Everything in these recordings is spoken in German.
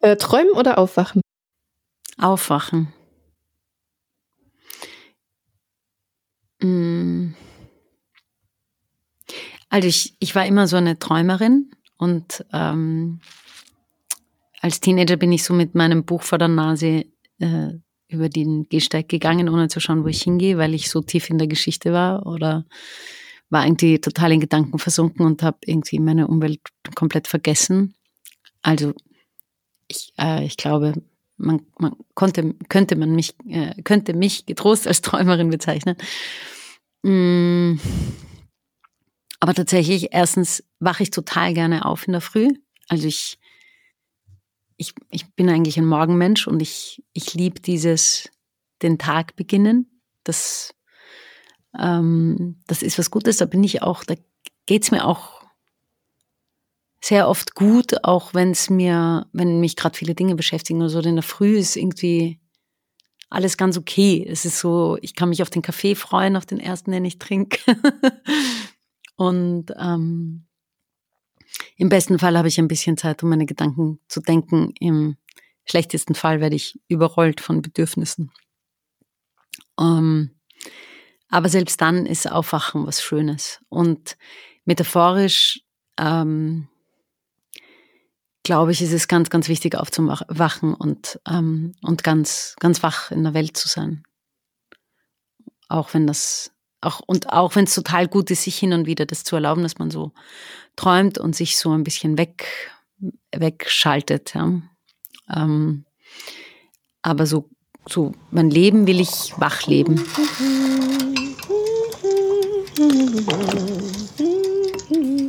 Äh, träumen oder aufwachen? Aufwachen. Mm. Also ich, ich war immer so eine Träumerin und ähm, als Teenager bin ich so mit meinem Buch vor der Nase äh, über den Gehsteig gegangen, ohne zu schauen, wo ich hingehe, weil ich so tief in der Geschichte war oder war irgendwie total in Gedanken versunken und habe irgendwie meine Umwelt komplett vergessen. Also ich, äh, ich glaube, man, man konnte, könnte man mich, äh, könnte mich getrost als Träumerin bezeichnen. Mm. Aber tatsächlich, erstens wache ich total gerne auf in der Früh. Also ich, ich, ich bin eigentlich ein Morgenmensch und ich, ich liebe dieses, den Tag beginnen. Das, ähm, das ist was Gutes. Da bin ich auch, da geht's mir auch sehr oft gut, auch wenn es mir, wenn mich gerade viele Dinge beschäftigen oder so. Denn in der Früh ist irgendwie alles ganz okay. Es ist so, ich kann mich auf den Kaffee freuen, auf den ersten, den ich trinke. Und ähm, im besten Fall habe ich ein bisschen Zeit, um meine Gedanken zu denken. Im schlechtesten Fall werde ich überrollt von Bedürfnissen. Ähm, aber selbst dann ist Aufwachen was Schönes. Und metaphorisch ähm, glaube ich, ist es ganz, ganz wichtig aufzuwachen und, ähm, und ganz, ganz wach in der Welt zu sein. Auch wenn das, auch, und auch wenn es total gut ist, sich hin und wieder das zu erlauben, dass man so träumt und sich so ein bisschen weg, wegschaltet. Ja. Ähm, aber so, so, mein Leben will ich wach leben.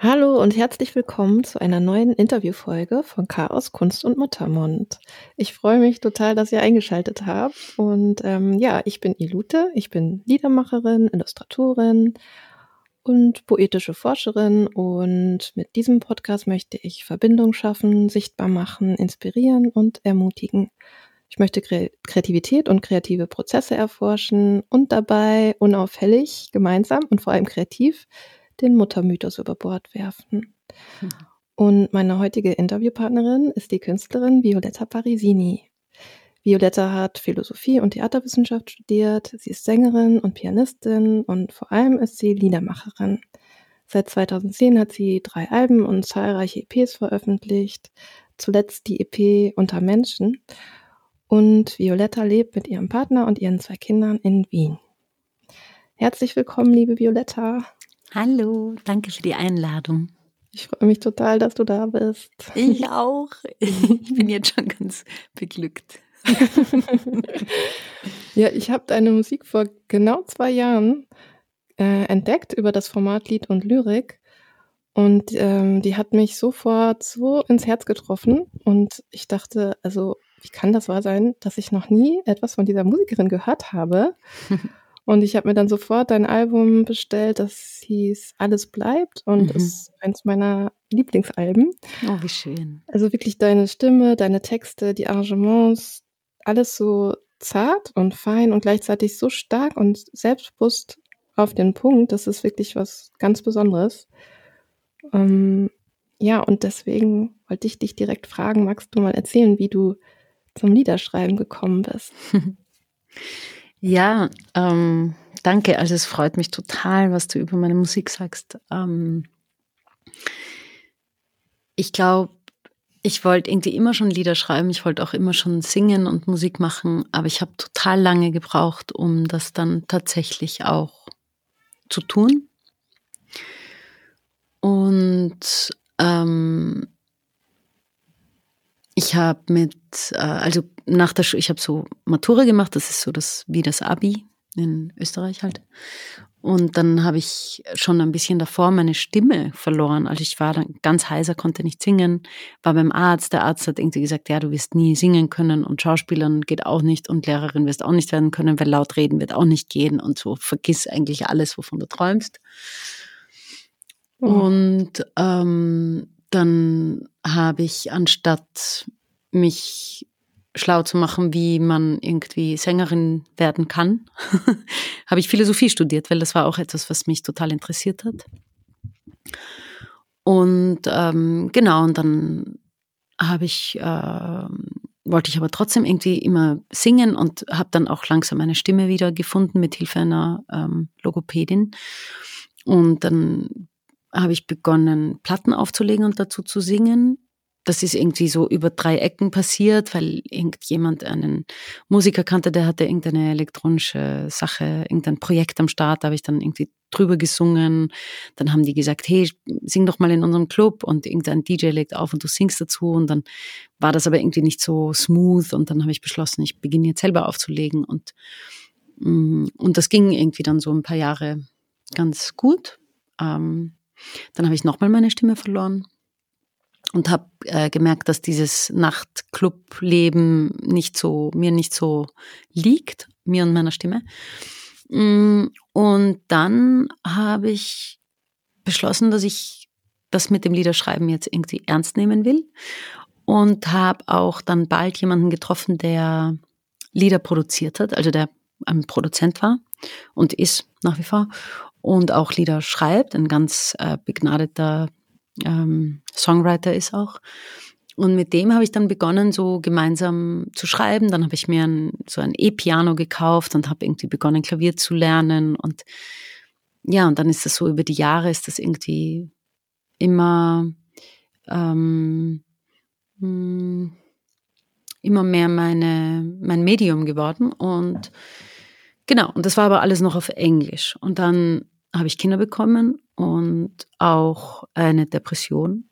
Hallo und herzlich willkommen zu einer neuen Interviewfolge von Chaos, Kunst und Muttermund. Ich freue mich total, dass ihr eingeschaltet habt. Und ähm, ja, ich bin Ilute, ich bin Liedermacherin, Illustratorin und poetische Forscherin. Und mit diesem Podcast möchte ich Verbindung schaffen, sichtbar machen, inspirieren und ermutigen. Ich möchte Kreativität und kreative Prozesse erforschen und dabei unauffällig, gemeinsam und vor allem kreativ den Muttermythos über Bord werfen. Mhm. Und meine heutige Interviewpartnerin ist die Künstlerin Violetta Parisini. Violetta hat Philosophie und Theaterwissenschaft studiert. Sie ist Sängerin und Pianistin und vor allem ist sie Liedermacherin. Seit 2010 hat sie drei Alben und zahlreiche EPs veröffentlicht. Zuletzt die EP Unter Menschen. Und Violetta lebt mit ihrem Partner und ihren zwei Kindern in Wien. Herzlich willkommen, liebe Violetta. Hallo, danke für die Einladung. Ich freue mich total, dass du da bist. Ich auch. Ich bin jetzt schon ganz beglückt. ja, ich habe deine Musik vor genau zwei Jahren äh, entdeckt über das Format Lied und Lyrik. Und ähm, die hat mich sofort so ins Herz getroffen. Und ich dachte, also, wie kann das wahr sein, dass ich noch nie etwas von dieser Musikerin gehört habe? Und ich habe mir dann sofort dein Album bestellt, das hieß Alles bleibt und mhm. ist eins meiner Lieblingsalben. Oh, wie schön. Also wirklich deine Stimme, deine Texte, die Arrangements, alles so zart und fein und gleichzeitig so stark und selbstbewusst auf den Punkt. Das ist wirklich was ganz Besonderes. Ähm, ja, und deswegen wollte ich dich direkt fragen, magst du mal erzählen, wie du zum Liederschreiben gekommen bist? Ja, ähm, danke. Also es freut mich total, was du über meine Musik sagst. Ähm, ich glaube, ich wollte irgendwie immer schon Lieder schreiben. Ich wollte auch immer schon singen und Musik machen, aber ich habe total lange gebraucht, um das dann tatsächlich auch zu tun. Und ähm, ich habe mit, äh, also nach der Schule, ich habe so Matura gemacht, das ist so das wie das Abi in Österreich halt. Und dann habe ich schon ein bisschen davor meine Stimme verloren. Also ich war dann ganz heiser, konnte nicht singen, war beim Arzt. Der Arzt hat irgendwie gesagt, ja, du wirst nie singen können und Schauspielern geht auch nicht und Lehrerin wirst auch nicht werden können, weil laut reden wird auch nicht gehen und so. Vergiss eigentlich alles, wovon du träumst. Oh. Und ähm, dann habe ich anstatt mich schlau zu machen, wie man irgendwie Sängerin werden kann, habe ich Philosophie studiert, weil das war auch etwas, was mich total interessiert hat. Und ähm, genau, und dann habe ich, äh, wollte ich aber trotzdem irgendwie immer singen und habe dann auch langsam meine Stimme wieder gefunden mit Hilfe einer ähm, Logopädin. Und dann habe ich begonnen, Platten aufzulegen und dazu zu singen das ist irgendwie so über drei Ecken passiert, weil irgendjemand einen Musiker kannte, der hatte irgendeine elektronische Sache, irgendein Projekt am Start, da habe ich dann irgendwie drüber gesungen. Dann haben die gesagt, hey, sing doch mal in unserem Club und irgendein DJ legt auf und du singst dazu und dann war das aber irgendwie nicht so smooth und dann habe ich beschlossen, ich beginne jetzt selber aufzulegen und, mm, und das ging irgendwie dann so ein paar Jahre ganz gut. Ähm, dann habe ich nochmal meine Stimme verloren und habe äh, gemerkt, dass dieses Nachtclubleben nicht so mir nicht so liegt, mir und meiner Stimme. Mm, und dann habe ich beschlossen, dass ich das mit dem Liederschreiben jetzt irgendwie ernst nehmen will und habe auch dann bald jemanden getroffen, der Lieder produziert hat, also der ein Produzent war und ist nach wie vor und auch Lieder schreibt, ein ganz äh, begnadeter ähm, Songwriter ist auch. Und mit dem habe ich dann begonnen, so gemeinsam zu schreiben. Dann habe ich mir ein, so ein E-Piano gekauft und habe irgendwie begonnen, Klavier zu lernen. Und ja, und dann ist das so über die Jahre ist das irgendwie immer, ähm, hm, immer mehr meine, mein Medium geworden. Und genau, und das war aber alles noch auf Englisch. Und dann habe ich Kinder bekommen und auch eine Depression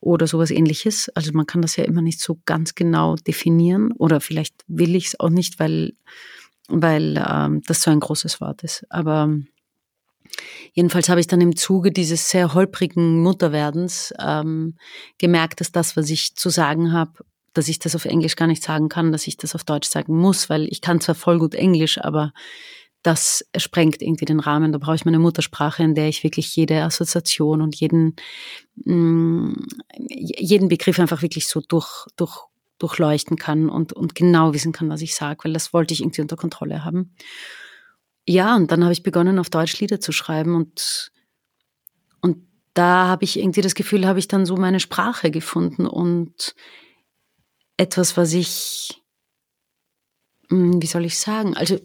oder sowas ähnliches. Also man kann das ja immer nicht so ganz genau definieren oder vielleicht will ich es auch nicht, weil, weil ähm, das so ein großes Wort ist. Aber jedenfalls habe ich dann im Zuge dieses sehr holprigen Mutterwerdens ähm, gemerkt, dass das, was ich zu sagen habe, dass ich das auf Englisch gar nicht sagen kann, dass ich das auf Deutsch sagen muss, weil ich kann zwar voll gut Englisch, aber das sprengt irgendwie den Rahmen. Da brauche ich meine Muttersprache, in der ich wirklich jede Assoziation und jeden, mh, mm, jeden Begriff einfach wirklich so durch, durch, durchleuchten kann und, und genau wissen kann, was ich sage, weil das wollte ich irgendwie unter Kontrolle haben. Ja, und dann habe ich begonnen, auf Deutsch Lieder zu schreiben und, und da habe ich irgendwie das Gefühl, habe ich dann so meine Sprache gefunden und etwas, was ich, mm, wie soll ich sagen, also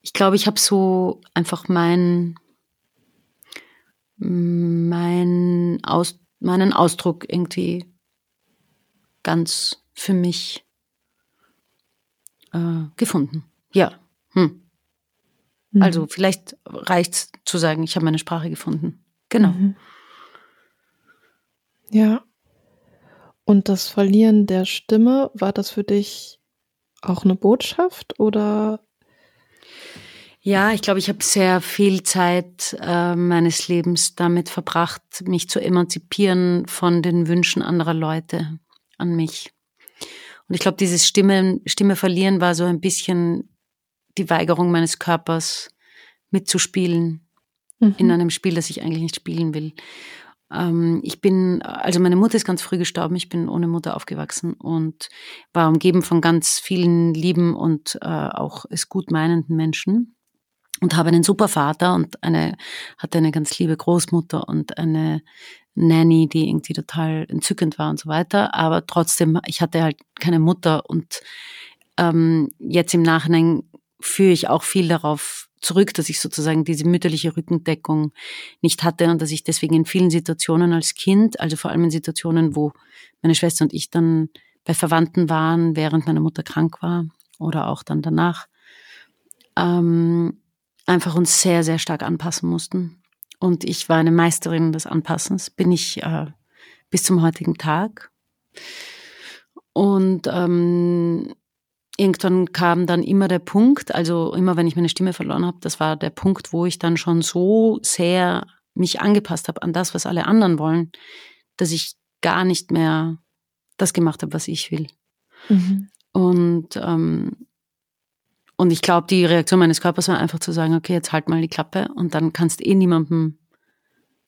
ich glaube, ich habe so einfach mein, mein Aus, meinen Ausdruck irgendwie ganz für mich äh, gefunden. Ja. Hm. Mhm. Also vielleicht reicht es zu sagen, ich habe meine Sprache gefunden. Genau. Mhm. Ja. Und das Verlieren der Stimme, war das für dich auch eine Botschaft oder ja, ich glaube, ich habe sehr viel Zeit äh, meines Lebens damit verbracht, mich zu emanzipieren von den Wünschen anderer Leute an mich. Und ich glaube, dieses Stimme, Stimme verlieren war so ein bisschen die Weigerung meines Körpers mitzuspielen mhm. in einem Spiel, das ich eigentlich nicht spielen will. Ähm, ich bin, also meine Mutter ist ganz früh gestorben, ich bin ohne Mutter aufgewachsen und war umgeben von ganz vielen lieben und äh, auch es gut meinenden Menschen und habe einen super Vater und eine, hatte eine ganz liebe Großmutter und eine Nanny, die irgendwie total entzückend war und so weiter. Aber trotzdem, ich hatte halt keine Mutter und ähm, jetzt im Nachhinein führe ich auch viel darauf zurück, dass ich sozusagen diese mütterliche Rückendeckung nicht hatte und dass ich deswegen in vielen Situationen als Kind, also vor allem in Situationen, wo meine Schwester und ich dann bei Verwandten waren, während meine Mutter krank war oder auch dann danach, ähm, einfach uns sehr, sehr stark anpassen mussten. Und ich war eine Meisterin des Anpassens, bin ich äh, bis zum heutigen Tag. Und ähm, irgendwann kam dann immer der Punkt, also immer wenn ich meine Stimme verloren habe, das war der Punkt, wo ich dann schon so sehr mich angepasst habe an das, was alle anderen wollen, dass ich gar nicht mehr das gemacht habe, was ich will. Mhm. Und, ähm, und ich glaube, die Reaktion meines Körpers war einfach zu sagen, okay, jetzt halt mal die Klappe und dann kannst eh niemandem,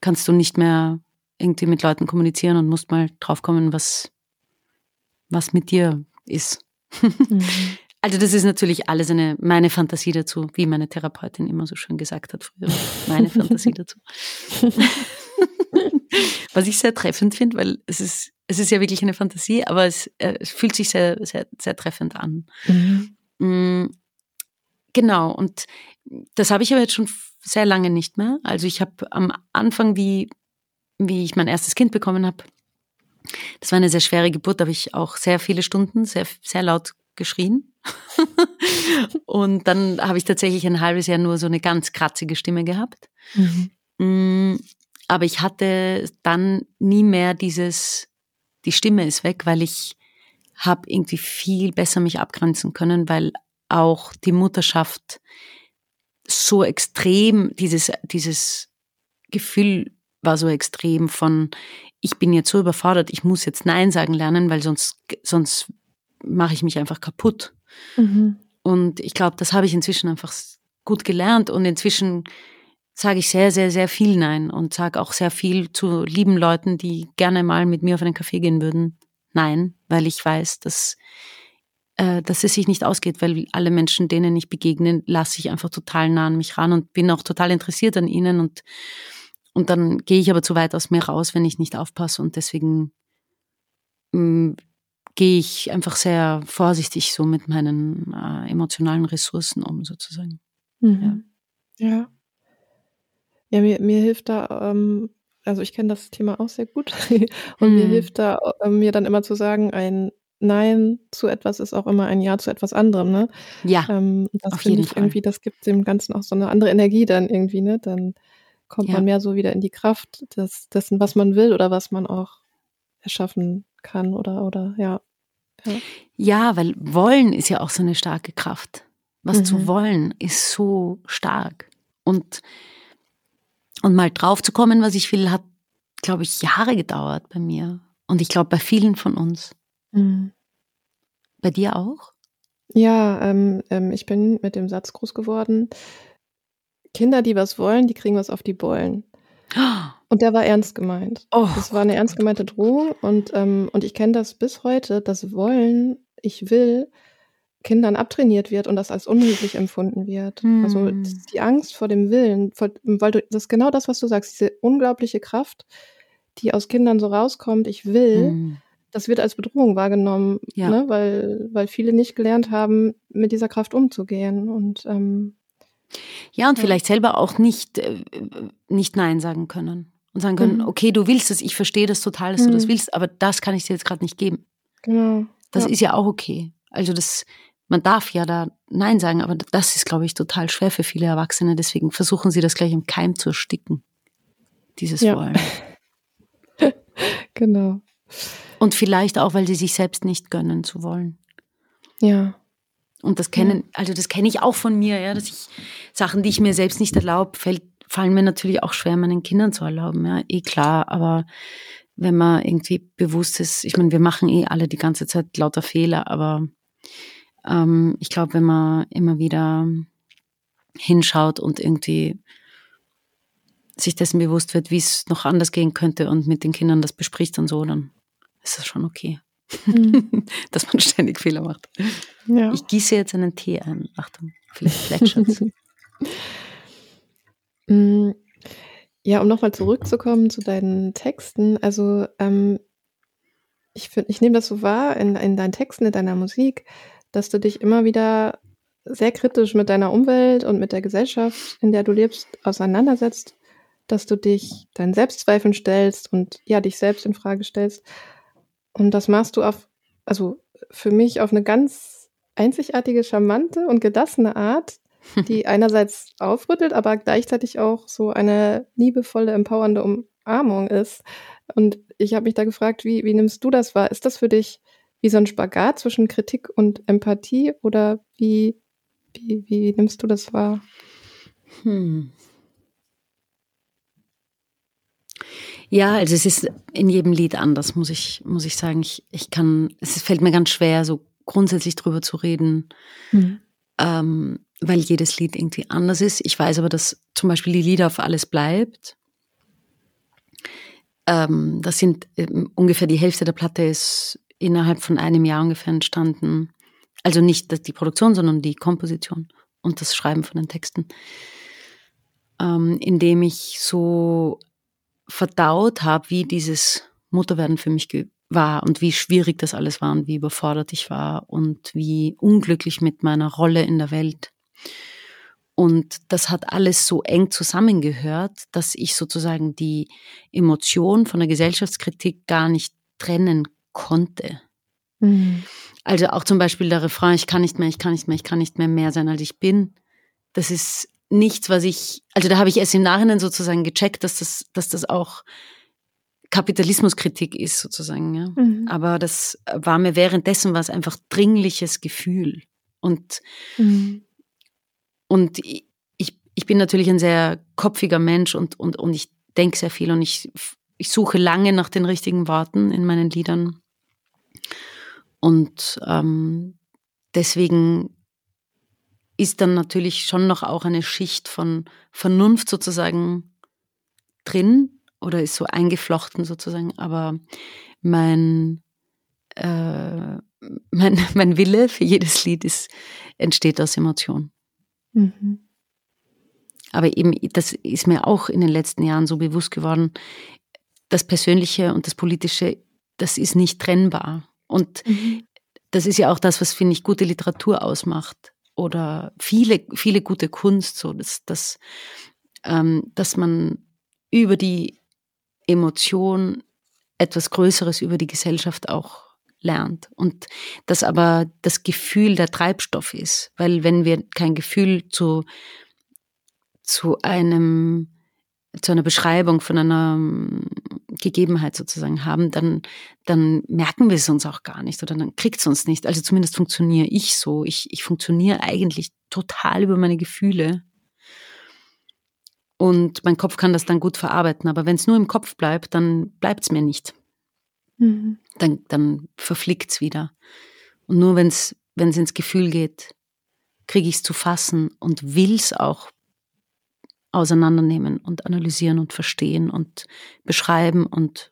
kannst du nicht mehr irgendwie mit Leuten kommunizieren und musst mal draufkommen, was, was mit dir ist. Mhm. Also das ist natürlich alles eine, meine Fantasie dazu, wie meine Therapeutin immer so schön gesagt hat früher. Meine Fantasie dazu. Was ich sehr treffend finde, weil es ist, es ist ja wirklich eine Fantasie, aber es, äh, es fühlt sich sehr, sehr, sehr treffend an. Mhm. Mm, genau, und das habe ich aber jetzt schon sehr lange nicht mehr. Also ich habe am Anfang, wie, wie ich mein erstes Kind bekommen habe, das war eine sehr schwere Geburt, da habe ich auch sehr viele Stunden sehr, sehr laut geschrien. und dann habe ich tatsächlich ein halbes Jahr nur so eine ganz kratzige Stimme gehabt. Mhm. Mm, aber ich hatte dann nie mehr dieses, die Stimme ist weg, weil ich habe irgendwie viel besser mich abgrenzen können, weil auch die Mutterschaft so extrem, dieses, dieses Gefühl war so extrem von, ich bin jetzt so überfordert, ich muss jetzt Nein sagen lernen, weil sonst, sonst mache ich mich einfach kaputt. Mhm. Und ich glaube, das habe ich inzwischen einfach gut gelernt und inzwischen sage ich sehr, sehr, sehr viel Nein und sage auch sehr viel zu lieben Leuten, die gerne mal mit mir auf einen Kaffee gehen würden. Nein, weil ich weiß, dass, äh, dass es sich nicht ausgeht, weil alle Menschen, denen ich begegne, lasse ich einfach total nah an mich ran und bin auch total interessiert an ihnen und und dann gehe ich aber zu weit aus mir raus, wenn ich nicht aufpasse und deswegen mh, mm, gehe ich einfach sehr vorsichtig so mit meinen äh, emotionalen Ressourcen um, sozusagen. Mhm. Ja. ja. Ja, mir, mir hilft da, ähm, also ich kenne das Thema auch sehr gut und mhm. mir hilft da, äh, mir dann immer zu sagen, ein Nein zu etwas ist auch immer ein Ja zu etwas anderem, ne? Ja. Ähm, das finde ich Fall. irgendwie, das gibt dem Ganzen auch so eine andere Energie dann irgendwie, ne? Dann kommt ja. man mehr so wieder in die Kraft des, dessen, was man will oder was man auch erschaffen kann oder, oder ja. Ja, ja weil wollen ist ja auch so eine starke Kraft. Was mhm. zu wollen ist so stark. Und, und mal drauf zu kommen, was ich will, hat, glaube ich, Jahre gedauert bei mir. Und ich glaube, bei vielen von uns. Mhm. Bei dir auch? Ja, ähm, ähm, ich bin mit dem Satz groß geworden. Kinder, die was wollen, die kriegen was auf die Bollen. Und der war ernst gemeint. Oh. Das war eine ernst gemeinte Drohung und, ähm, und ich kenne das bis heute, dass Wollen, ich will, Kindern abtrainiert wird und das als unmöglich empfunden wird. Also hm. die Angst vor dem Willen, vor, weil du, das ist genau das, was du sagst, diese unglaubliche Kraft, die aus Kindern so rauskommt, ich will, mm. das wird als Bedrohung wahrgenommen, ja. ne? weil, weil viele nicht gelernt haben, mit dieser Kraft umzugehen. Und ähm, ja, und ja. vielleicht selber auch nicht, äh, nicht Nein sagen können. Und sagen können, mhm. okay, du willst es, ich verstehe das total, dass mhm. du das mhm. willst, aber das kann ich dir jetzt gerade nicht geben. Genau. Das ja. ist ja auch okay. Also das, man darf ja da Nein sagen, aber das ist, glaube ich, total schwer für viele Erwachsene. Deswegen versuchen sie das gleich im Keim zu ersticken. Dieses ja. Wollen. genau. Und vielleicht auch, weil sie sich selbst nicht gönnen zu wollen. Ja. Und das kennen, also das kenne ich auch von mir, ja, dass ich Sachen, die ich mir selbst nicht erlaube, fällt, fallen mir natürlich auch schwer, meinen Kindern zu erlauben, ja, eh klar, aber wenn man irgendwie bewusst ist, ich meine, wir machen eh alle die ganze Zeit lauter Fehler, aber ähm, ich glaube, wenn man immer wieder hinschaut und irgendwie sich dessen bewusst wird, wie es noch anders gehen könnte und mit den Kindern das bespricht und so, dann ist das schon okay. Mhm. Dass man ständig Fehler macht. Ja. Ich gieße jetzt einen Tee ein. Achtung, vielleicht plätschert's. Mm, ja, um nochmal zurückzukommen zu deinen Texten. Also, ähm, ich, ich nehme das so wahr in, in deinen Texten, in deiner Musik, dass du dich immer wieder sehr kritisch mit deiner Umwelt und mit der Gesellschaft, in der du lebst, auseinandersetzt, dass du dich deinen Selbstzweifeln stellst und ja, dich selbst in Frage stellst. Und das machst du auf, also für mich auf eine ganz einzigartige, charmante und gelassene Art, die einerseits aufrüttelt, aber gleichzeitig auch so eine liebevolle, empowernde Umarmung ist. Und ich habe mich da gefragt, wie, wie nimmst du das wahr? Ist das für dich wie so ein Spagat zwischen Kritik und Empathie oder wie, wie, wie nimmst du das wahr? Hm. Ja, also es ist in jedem Lied anders, muss ich, muss ich sagen. Ich, ich kann, es fällt mir ganz schwer, so grundsätzlich drüber zu reden, mhm. ähm, weil jedes Lied irgendwie anders ist. Ich weiß aber, dass zum Beispiel die Lieder auf alles bleibt. Ähm, das sind ähm, ungefähr die Hälfte der Platte ist innerhalb von einem Jahr ungefähr entstanden. Also nicht die Produktion, sondern die Komposition und das Schreiben von den Texten. Ähm, indem ich so verdaut habe, wie dieses Mutterwerden für mich war und wie schwierig das alles war und wie überfordert ich war und wie unglücklich mit meiner Rolle in der Welt. Und das hat alles so eng zusammengehört, dass ich sozusagen die Emotion von der Gesellschaftskritik gar nicht trennen konnte. Mhm. Also auch zum Beispiel der Refrain, ich kann nicht mehr, ich kann nicht mehr, ich kann nicht mehr mehr sein, als ich bin. Das ist nichts, was ich, also da habe ich erst im Nachhinein sozusagen gecheckt, dass das, dass das auch Kapitalismuskritik ist sozusagen. Ja. Mhm. Aber das war mir währenddessen was einfach dringliches Gefühl. Und, mhm. und ich, ich bin natürlich ein sehr kopfiger Mensch und, und, und ich denke sehr viel und ich, ich suche lange nach den richtigen Worten in meinen Liedern. Und ähm, deswegen ist dann natürlich schon noch auch eine Schicht von Vernunft sozusagen drin oder ist so eingeflochten sozusagen. Aber mein, äh, mein, mein Wille für jedes Lied ist, entsteht aus Emotion. Mhm. Aber eben, das ist mir auch in den letzten Jahren so bewusst geworden, das Persönliche und das Politische, das ist nicht trennbar. Und mhm. das ist ja auch das, was, finde ich, gute Literatur ausmacht oder viele, viele gute Kunst, so dass, dass, ähm, dass man über die Emotion etwas Größeres über die Gesellschaft auch lernt. Und dass aber das Gefühl der Treibstoff ist, weil wenn wir kein Gefühl zu, zu einem zu einer Beschreibung von einer ähm, Gegebenheit sozusagen haben, dann, dann merken wir es uns auch gar nicht oder dann kriegt es uns nicht. Also zumindest funktioniere ich so. Ich, ich funktioniere eigentlich total über meine Gefühle. Und mein Kopf kann das dann gut verarbeiten. Aber wenn es nur im Kopf bleibt, dann bleibt es mir nicht. Mhm. Dann, dann verflickt es wieder. Und nur wenn es ins Gefühl geht, kriege ich es zu fassen und will es auch auseinandernehmen und analysieren und verstehen und beschreiben und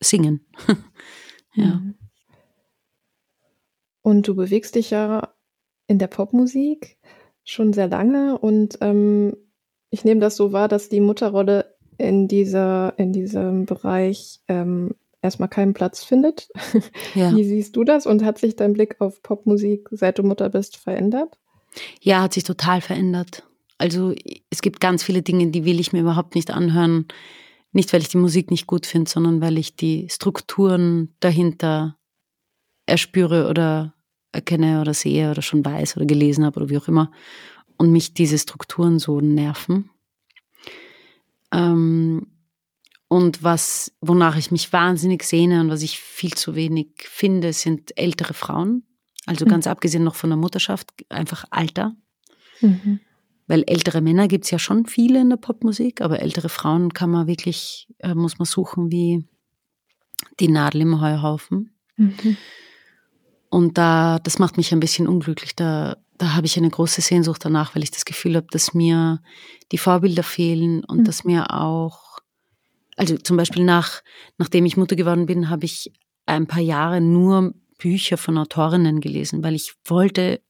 singen. ja. Mhm. Und du bewegst dich ja in der Popmusik schon sehr lange und ähm, ich nehme das so wahr, dass die Mutterrolle in dieser in diesem Bereich ähm, erstmal keinen Platz findet. Ja. Wie siehst du das und hat sich dein Blick auf Popmusik, seit du Mutter bist, verändert? Ja, hat sich total verändert. Also es gibt ganz viele Dinge, die will ich mir überhaupt nicht anhören. Nicht, weil ich die Musik nicht gut finde, sondern weil ich die Strukturen dahinter erspüre oder erkenne oder sehe oder schon weiß oder gelesen habe oder wie auch immer. Und mich diese Strukturen so nerven. Ähm, und was, wonach ich mich wahnsinnig sehne und was ich viel zu wenig finde, sind ältere Frauen. Also mhm. ganz abgesehen noch von der Mutterschaft, einfach Alter. Mhm. Weil ältere Männer gibt's ja schon viele in der Popmusik, aber ältere Frauen kann man wirklich, äh, muss man suchen wie die Nadel im Heuhaufen. Mhm. Und da, das macht mich ein bisschen unglücklich. Da, da habe ich eine große Sehnsucht danach, weil ich das Gefühl habe, dass mir die Vorbilder fehlen und mhm. dass mir auch, also zum Beispiel nach, nachdem ich Mutter geworden bin, habe ich ein paar Jahre nur Bücher von Autorinnen gelesen, weil ich wollte,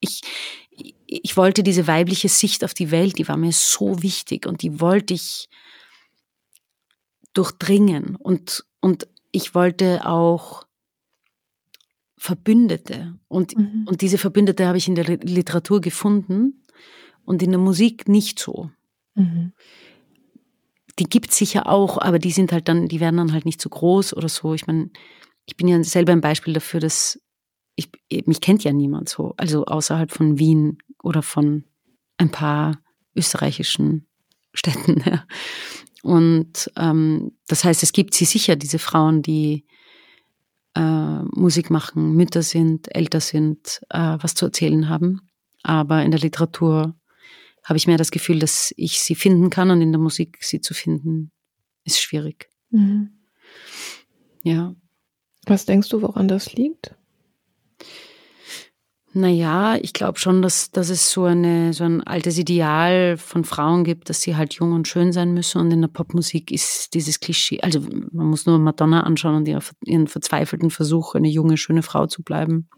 ich, ich wollte diese weibliche Sicht auf die Welt, die war mir so wichtig und die wollte ich durchdringen und, und ich wollte auch Verbündete und, mhm. und diese Verbündete habe ich in der Literatur gefunden und in der Musik nicht so. Mhm. Die gibt es sicher auch, aber die sind halt dann, die werden dann halt nicht so groß oder so. Ich meine, ich bin ja selber ein Beispiel dafür, dass ich, mich kennt ja niemand so, also außerhalb von Wien oder von ein paar österreichischen Städten. Ja. Und ähm, das heißt, es gibt sie sicher, diese Frauen, die äh, Musik machen, Mütter sind, älter sind, äh, was zu erzählen haben. Aber in der Literatur habe ich mehr das Gefühl, dass ich sie finden kann und in der Musik sie zu finden, ist schwierig. Mhm. Ja. Was denkst du, woran das liegt? Naja, ich glaube schon, dass, dass es so, eine, so ein altes Ideal von Frauen gibt, dass sie halt jung und schön sein müssen. Und in der Popmusik ist dieses Klischee, also man muss nur Madonna anschauen und ihren verzweifelten Versuch, eine junge, schöne Frau zu bleiben.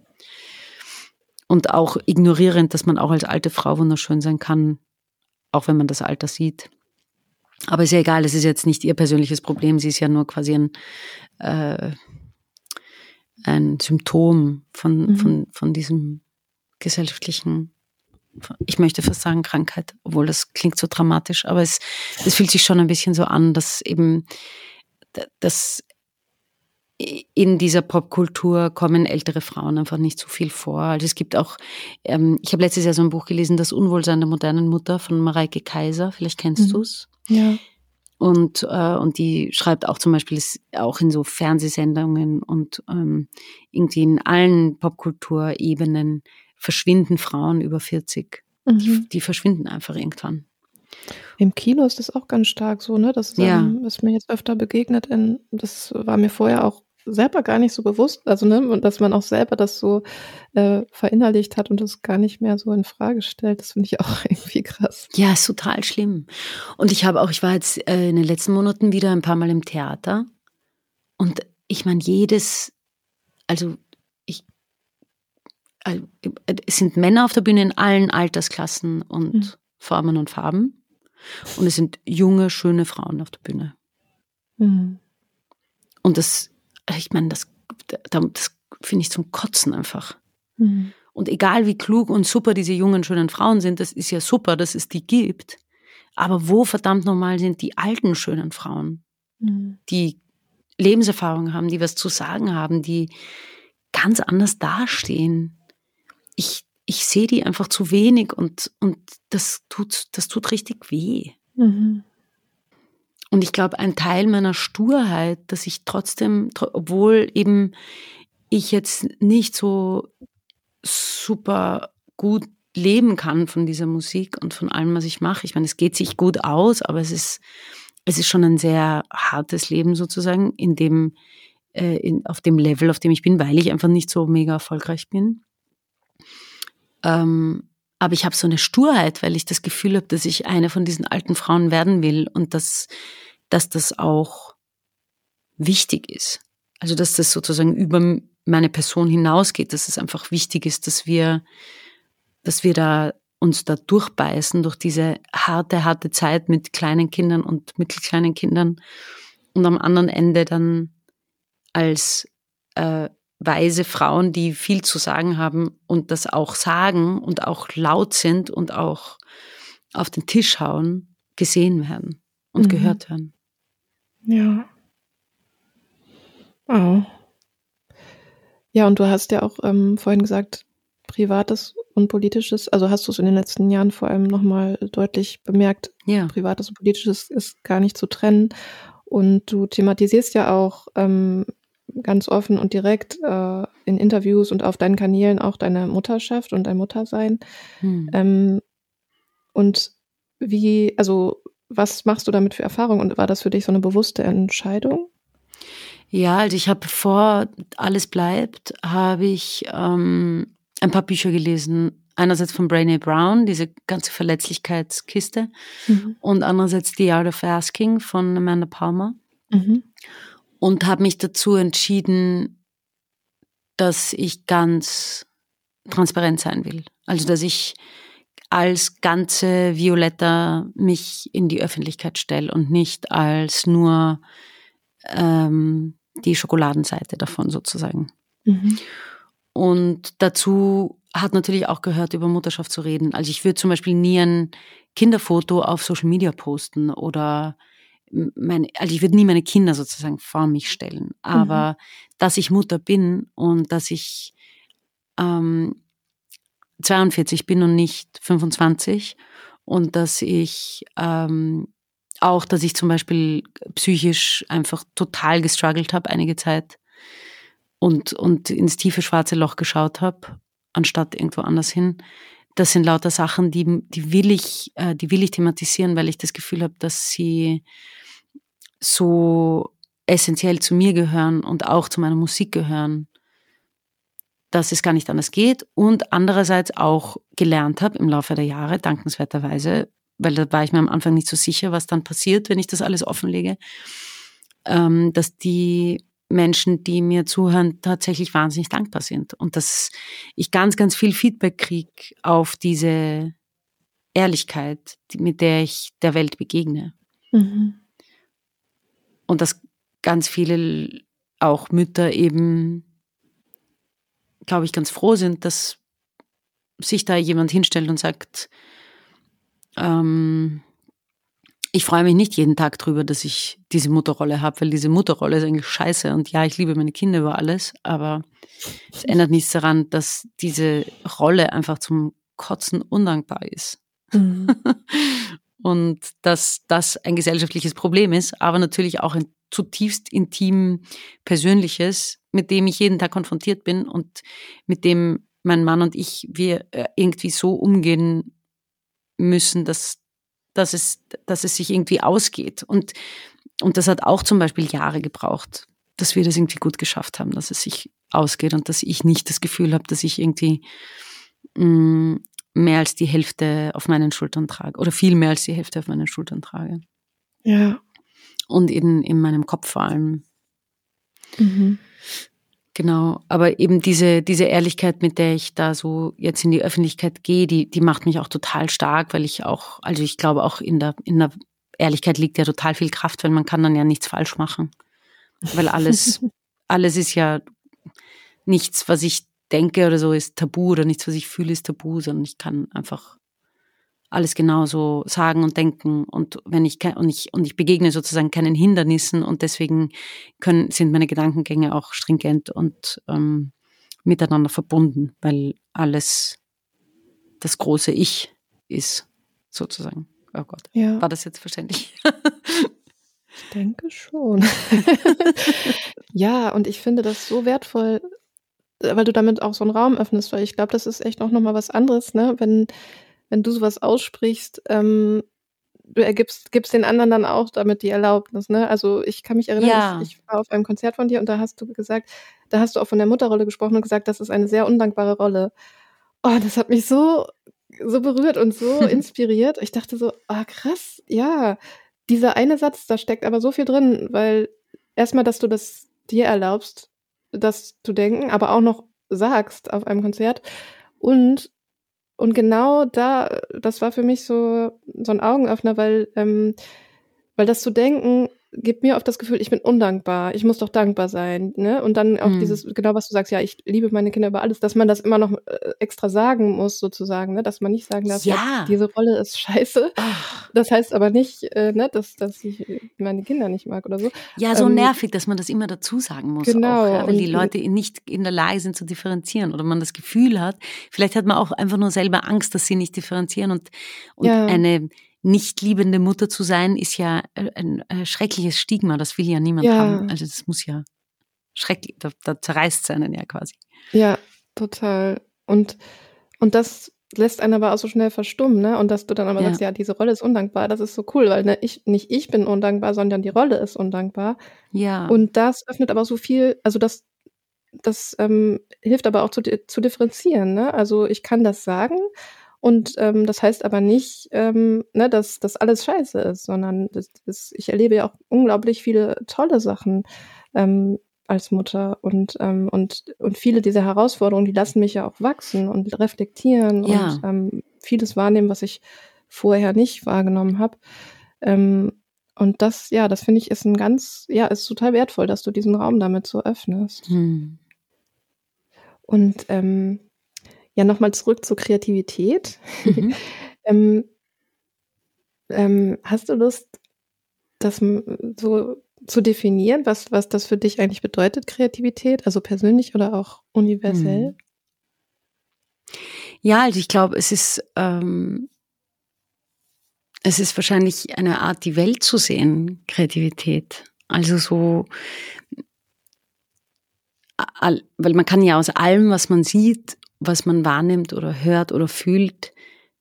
Und auch ignorierend, dass man auch als alte Frau wunderschön sein kann, auch wenn man das Alter sieht. Aber ist ja egal, es ist jetzt nicht ihr persönliches Problem, sie ist ja nur quasi ein, äh, ein Symptom von, mhm. von, von diesem gesellschaftlichen, ich möchte fast sagen Krankheit, obwohl das klingt so dramatisch, aber es, es fühlt sich schon ein bisschen so an, dass eben, dass in dieser Popkultur kommen ältere Frauen einfach nicht so viel vor. Also es gibt auch, ähm, ich habe letztes Jahr so ein Buch gelesen, Das Unwohlsein der modernen Mutter von Mareike Kaiser, vielleicht kennst mhm. du es. Ja. Und, äh, und die schreibt auch zum Beispiel auch in so Fernsehsendungen und ähm, irgendwie in allen Popkulturebenen verschwinden Frauen über 40. Mhm. Die, die, verschwinden einfach irgendwann. Im Kino ist das auch ganz stark so, ne? Das ja. ähm, ist mir jetzt öfter begegnet. In, das war mir vorher auch selber gar nicht so bewusst, also ne, und dass man auch selber das so äh, verinnerlicht hat und das gar nicht mehr so in Frage stellt, das finde ich auch irgendwie krass. Ja, ist total schlimm. Und ich habe auch, ich war jetzt äh, in den letzten Monaten wieder ein paar Mal im Theater und ich meine, jedes, also, es sind Männer auf der Bühne in allen Altersklassen und mhm. Formen und Farben und es sind junge, schöne Frauen auf der Bühne. Mhm. Und das ich meine, das, das finde ich zum Kotzen einfach. Mhm. Und egal wie klug und super diese jungen, schönen Frauen sind, das ist ja super, dass es die gibt. Aber wo verdammt nochmal sind die alten, schönen Frauen, mhm. die Lebenserfahrung haben, die was zu sagen haben, die ganz anders dastehen. Ich, ich sehe die einfach zu wenig und, und das, tut, das tut richtig weh. Mhm. Und ich glaube, ein Teil meiner Sturheit, dass ich trotzdem, obwohl eben ich jetzt nicht so super gut leben kann von dieser Musik und von allem, was ich mache. Ich meine, es geht sich gut aus, aber es ist, es ist schon ein sehr hartes Leben sozusagen, in dem, äh, in, auf dem Level, auf dem ich bin, weil ich einfach nicht so mega erfolgreich bin. Ähm, aber ich habe so eine Sturheit, weil ich das Gefühl habe, dass ich eine von diesen alten Frauen werden will und dass, dass das auch wichtig ist. Also dass das sozusagen über meine Person hinausgeht, dass es einfach wichtig ist, dass wir, dass wir da uns da durchbeißen durch diese harte, harte Zeit mit kleinen Kindern und mittelkleinen Kindern und am anderen Ende dann als äh, weise Frauen, die viel zu sagen haben und das auch sagen und auch laut sind und auch auf den Tisch hauen, gesehen werden und mhm. gehört werden. Ja. Wow. Ja, und du hast ja auch ähm, vorhin gesagt, Privates und Politisches, also hast du es in den letzten Jahren vor allem nochmal deutlich bemerkt, ja. Privates und Politisches ist gar nicht zu trennen. Und du thematisierst ja auch ähm, ganz offen und direkt äh, in Interviews und auf deinen Kanälen auch deine Mutterschaft und dein Muttersein. Hm. Ähm, und wie, also was machst du damit für Erfahrungen und war das für dich so eine bewusste Entscheidung? Ja, also ich habe vor Alles bleibt, habe ich ähm, ein paar Bücher gelesen. Einerseits von Brené Brown, diese ganze Verletzlichkeitskiste, mhm. und andererseits The Art of Asking von Amanda Palmer. Mhm und habe mich dazu entschieden, dass ich ganz transparent sein will. Also dass ich als ganze Violetta mich in die Öffentlichkeit stelle und nicht als nur ähm, die Schokoladenseite davon sozusagen. Mhm. Und dazu hat natürlich auch gehört, über Mutterschaft zu reden. Also ich würde zum Beispiel nie ein Kinderfoto auf Social Media posten oder meine, also ich würde nie meine Kinder sozusagen vor mich stellen, aber mhm. dass ich Mutter bin und dass ich ähm, 42 bin und nicht 25 und dass ich ähm, auch, dass ich zum Beispiel psychisch einfach total gestruggelt habe einige Zeit und, und ins tiefe schwarze Loch geschaut habe, anstatt irgendwo anders hin. Das sind lauter Sachen, die, die will ich, äh, die will ich thematisieren, weil ich das Gefühl habe, dass sie so essentiell zu mir gehören und auch zu meiner Musik gehören, dass es gar nicht anders geht und andererseits auch gelernt habe im Laufe der Jahre, dankenswerterweise, weil da war ich mir am Anfang nicht so sicher, was dann passiert, wenn ich das alles offenlege, ähm, dass die Menschen, die mir zuhören, tatsächlich wahnsinnig dankbar sind und dass ich ganz, ganz viel Feedback kriege auf diese Ehrlichkeit, mit der ich der Welt begegne. Mhm. Und dass ganz viele auch Mütter eben, glaube ich, ganz froh sind, dass sich da jemand hinstellt und sagt, ähm, ich freue mich nicht jeden Tag drüber, dass ich diese Mutterrolle habe, weil diese Mutterrolle ist eigentlich scheiße. Und ja, ich liebe meine Kinder über alles, aber es ändert nichts daran, dass diese Rolle einfach zum Kotzen undankbar ist. Mhm. und dass das ein gesellschaftliches Problem ist, aber natürlich auch ein zutiefst intim Persönliches, mit dem ich jeden Tag konfrontiert bin und mit dem mein Mann und ich wir äh, irgendwie so umgehen müssen, dass, dass, es, dass es sich irgendwie ausgeht. Und, und das hat auch zum Beispiel Jahre gebraucht, dass wir das irgendwie gut geschafft haben, dass es sich ausgeht und dass ich nicht das Gefühl habe, dass ich irgendwie mh, mm, mehr als die Hälfte auf meinen Schultern trage oder viel mehr als die Hälfte auf meinen Schultern trage. Ja. Und in, in meinem Kopf vor allem. Mhm. Genau, aber eben diese, diese Ehrlichkeit, mit der ich da so jetzt in die Öffentlichkeit gehe, die, die macht mich auch total stark, weil ich auch, also ich glaube auch in der, in der Ehrlichkeit liegt ja total viel Kraft, weil man kann dann ja nichts falsch machen. Weil alles, alles ist ja nichts, was ich denke oder so ist tabu oder nichts, was ich fühle, ist tabu, sondern ich kann einfach alles genauso sagen und denken und wenn ich und ich und ich begegne sozusagen keinen Hindernissen und deswegen können sind meine Gedankengänge auch stringent und ähm, miteinander verbunden, weil alles das große Ich ist sozusagen. Oh Gott, ja. war das jetzt verständlich? ich denke schon. ja, und ich finde das so wertvoll, weil du damit auch so einen Raum öffnest, weil ich glaube, das ist echt auch nochmal was anderes, ne? Wenn wenn du sowas aussprichst, ähm, du ergibst, gibst den anderen dann auch damit die Erlaubnis, ne? Also ich kann mich erinnern, ja. ich, ich, war auf einem Konzert von dir und da hast du gesagt, da hast du auch von der Mutterrolle gesprochen und gesagt, das ist eine sehr undankbare Rolle. Oh, das hat mich so, so berührt und so inspiriert. Ich dachte so, ah, krass, ja. Dieser eine Satz, da steckt aber so viel drin, weil erstmal, dass du das dir erlaubst, das zu denken, aber auch noch sagst auf einem Konzert. Und und genau da, das war für mich so, so ein Augenöffner, weil, ähm, weil das zu denken, gibt mir oft das Gefühl, ich bin undankbar, ich muss doch dankbar sein. Ne? Und dann auch mhm. dieses, genau was du sagst, ja, ich liebe meine Kinder über alles, dass man das immer noch äh, extra sagen muss, sozusagen, ne? dass man nicht sagen darf, ja. ja diese Rolle ist scheiße. Ach. Das heißt aber nicht, äh, ne, dass, dass ich meine Kinder nicht mag oder so. Ja, so ähm, nervig, dass man das immer dazu sagen muss. Genau. Auch, ja, weil die Leute nicht in der Lage sind zu differenzieren oder man das Gefühl hat, vielleicht hat man auch einfach nur selber Angst, dass sie nicht differenzieren und, und ja. eine nicht liebende Mutter zu sein, ist ja äh, ein, ein äh, schreckliches Stigma. Das will ja niemand ja. haben. Also das muss ja schrecklich, da, da zerreißt es einen ja quasi. Ja, total. Und, und das lässt einen aber auch so schnell verstummen, ne? Und dass du dann aber ja. sagst, ja, diese Rolle ist undankbar, das ist so cool, weil ne, ich, nicht ich bin undankbar, sondern die Rolle ist undankbar. Ja. Und das öffnet aber so viel, also das, das ähm, hilft aber auch zu, zu differenzieren, ne? Also ich kann das sagen und ähm, das heißt aber nicht, ähm, ne, dass das alles scheiße ist, sondern das, das, ich erlebe ja auch unglaublich viele tolle Sachen ähm, als Mutter und, ähm, und, und viele dieser Herausforderungen, die lassen mich ja auch wachsen und reflektieren ja. und ähm, vieles wahrnehmen, was ich vorher nicht wahrgenommen habe. Ähm, und das, ja, das finde ich ist ein ganz, ja, ist total wertvoll, dass du diesen Raum damit so öffnest. Hm. Und ähm, ja, nochmal zurück zur Kreativität. Mhm. ähm, ähm, hast du Lust, das so zu definieren, was, was das für dich eigentlich bedeutet, Kreativität, also persönlich oder auch universell? Mhm. Ja, also ich glaube, es ist, ähm, es ist wahrscheinlich eine Art, die Welt zu sehen, Kreativität. Also so weil man kann ja aus allem, was man sieht, was man wahrnimmt oder hört oder fühlt,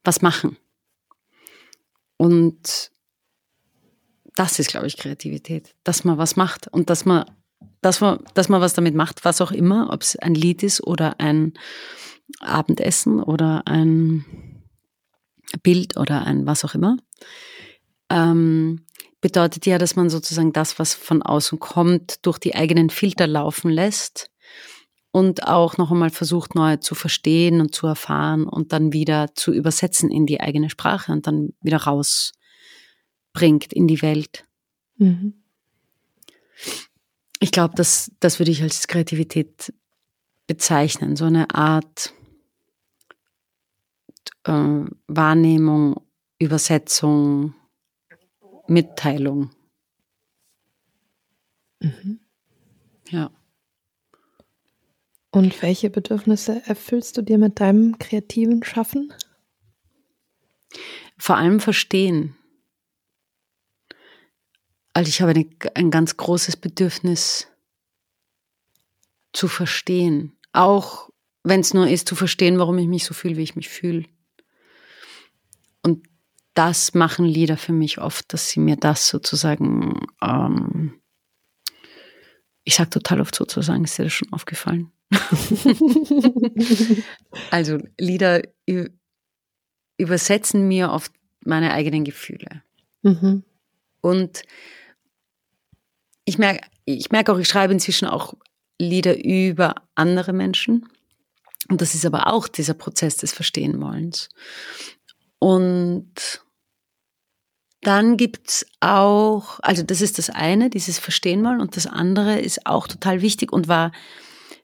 was machen. Und das ist, glaube ich, Kreativität, dass man was macht und dass man, dass man, dass man was damit macht, was auch immer, ob es ein Lied ist oder ein Abendessen oder ein Bild oder ein was auch immer. Ähm, bedeutet ja, dass man sozusagen das, was von außen kommt, durch die eigenen Filter laufen lässt und auch noch einmal versucht, neu zu verstehen und zu erfahren und dann wieder zu übersetzen in die eigene Sprache und dann wieder rausbringt in die Welt. Mhm. Ich glaube, das, das würde ich als Kreativität bezeichnen, so eine Art äh, Wahrnehmung, Übersetzung, Mitteilung. Mhm. Ja. Und welche Bedürfnisse erfüllst du dir mit deinem kreativen Schaffen? Vor allem verstehen. Also ich habe eine, ein ganz großes Bedürfnis zu verstehen. Auch wenn es nur ist, zu verstehen, warum ich mich so fühle, wie ich mich fühle. Und das machen Lieder für mich oft, dass sie mir das sozusagen, ähm, ich sage total oft sozusagen, ist dir das schon aufgefallen? also Lieder übersetzen mir oft meine eigenen Gefühle. Mhm. Und ich merke ich merk auch, ich schreibe inzwischen auch Lieder über andere Menschen. Und das ist aber auch dieser Prozess des Verstehenwollens. Und dann gibt's auch, also das ist das eine, dieses Verstehen wollen, und das andere ist auch total wichtig und war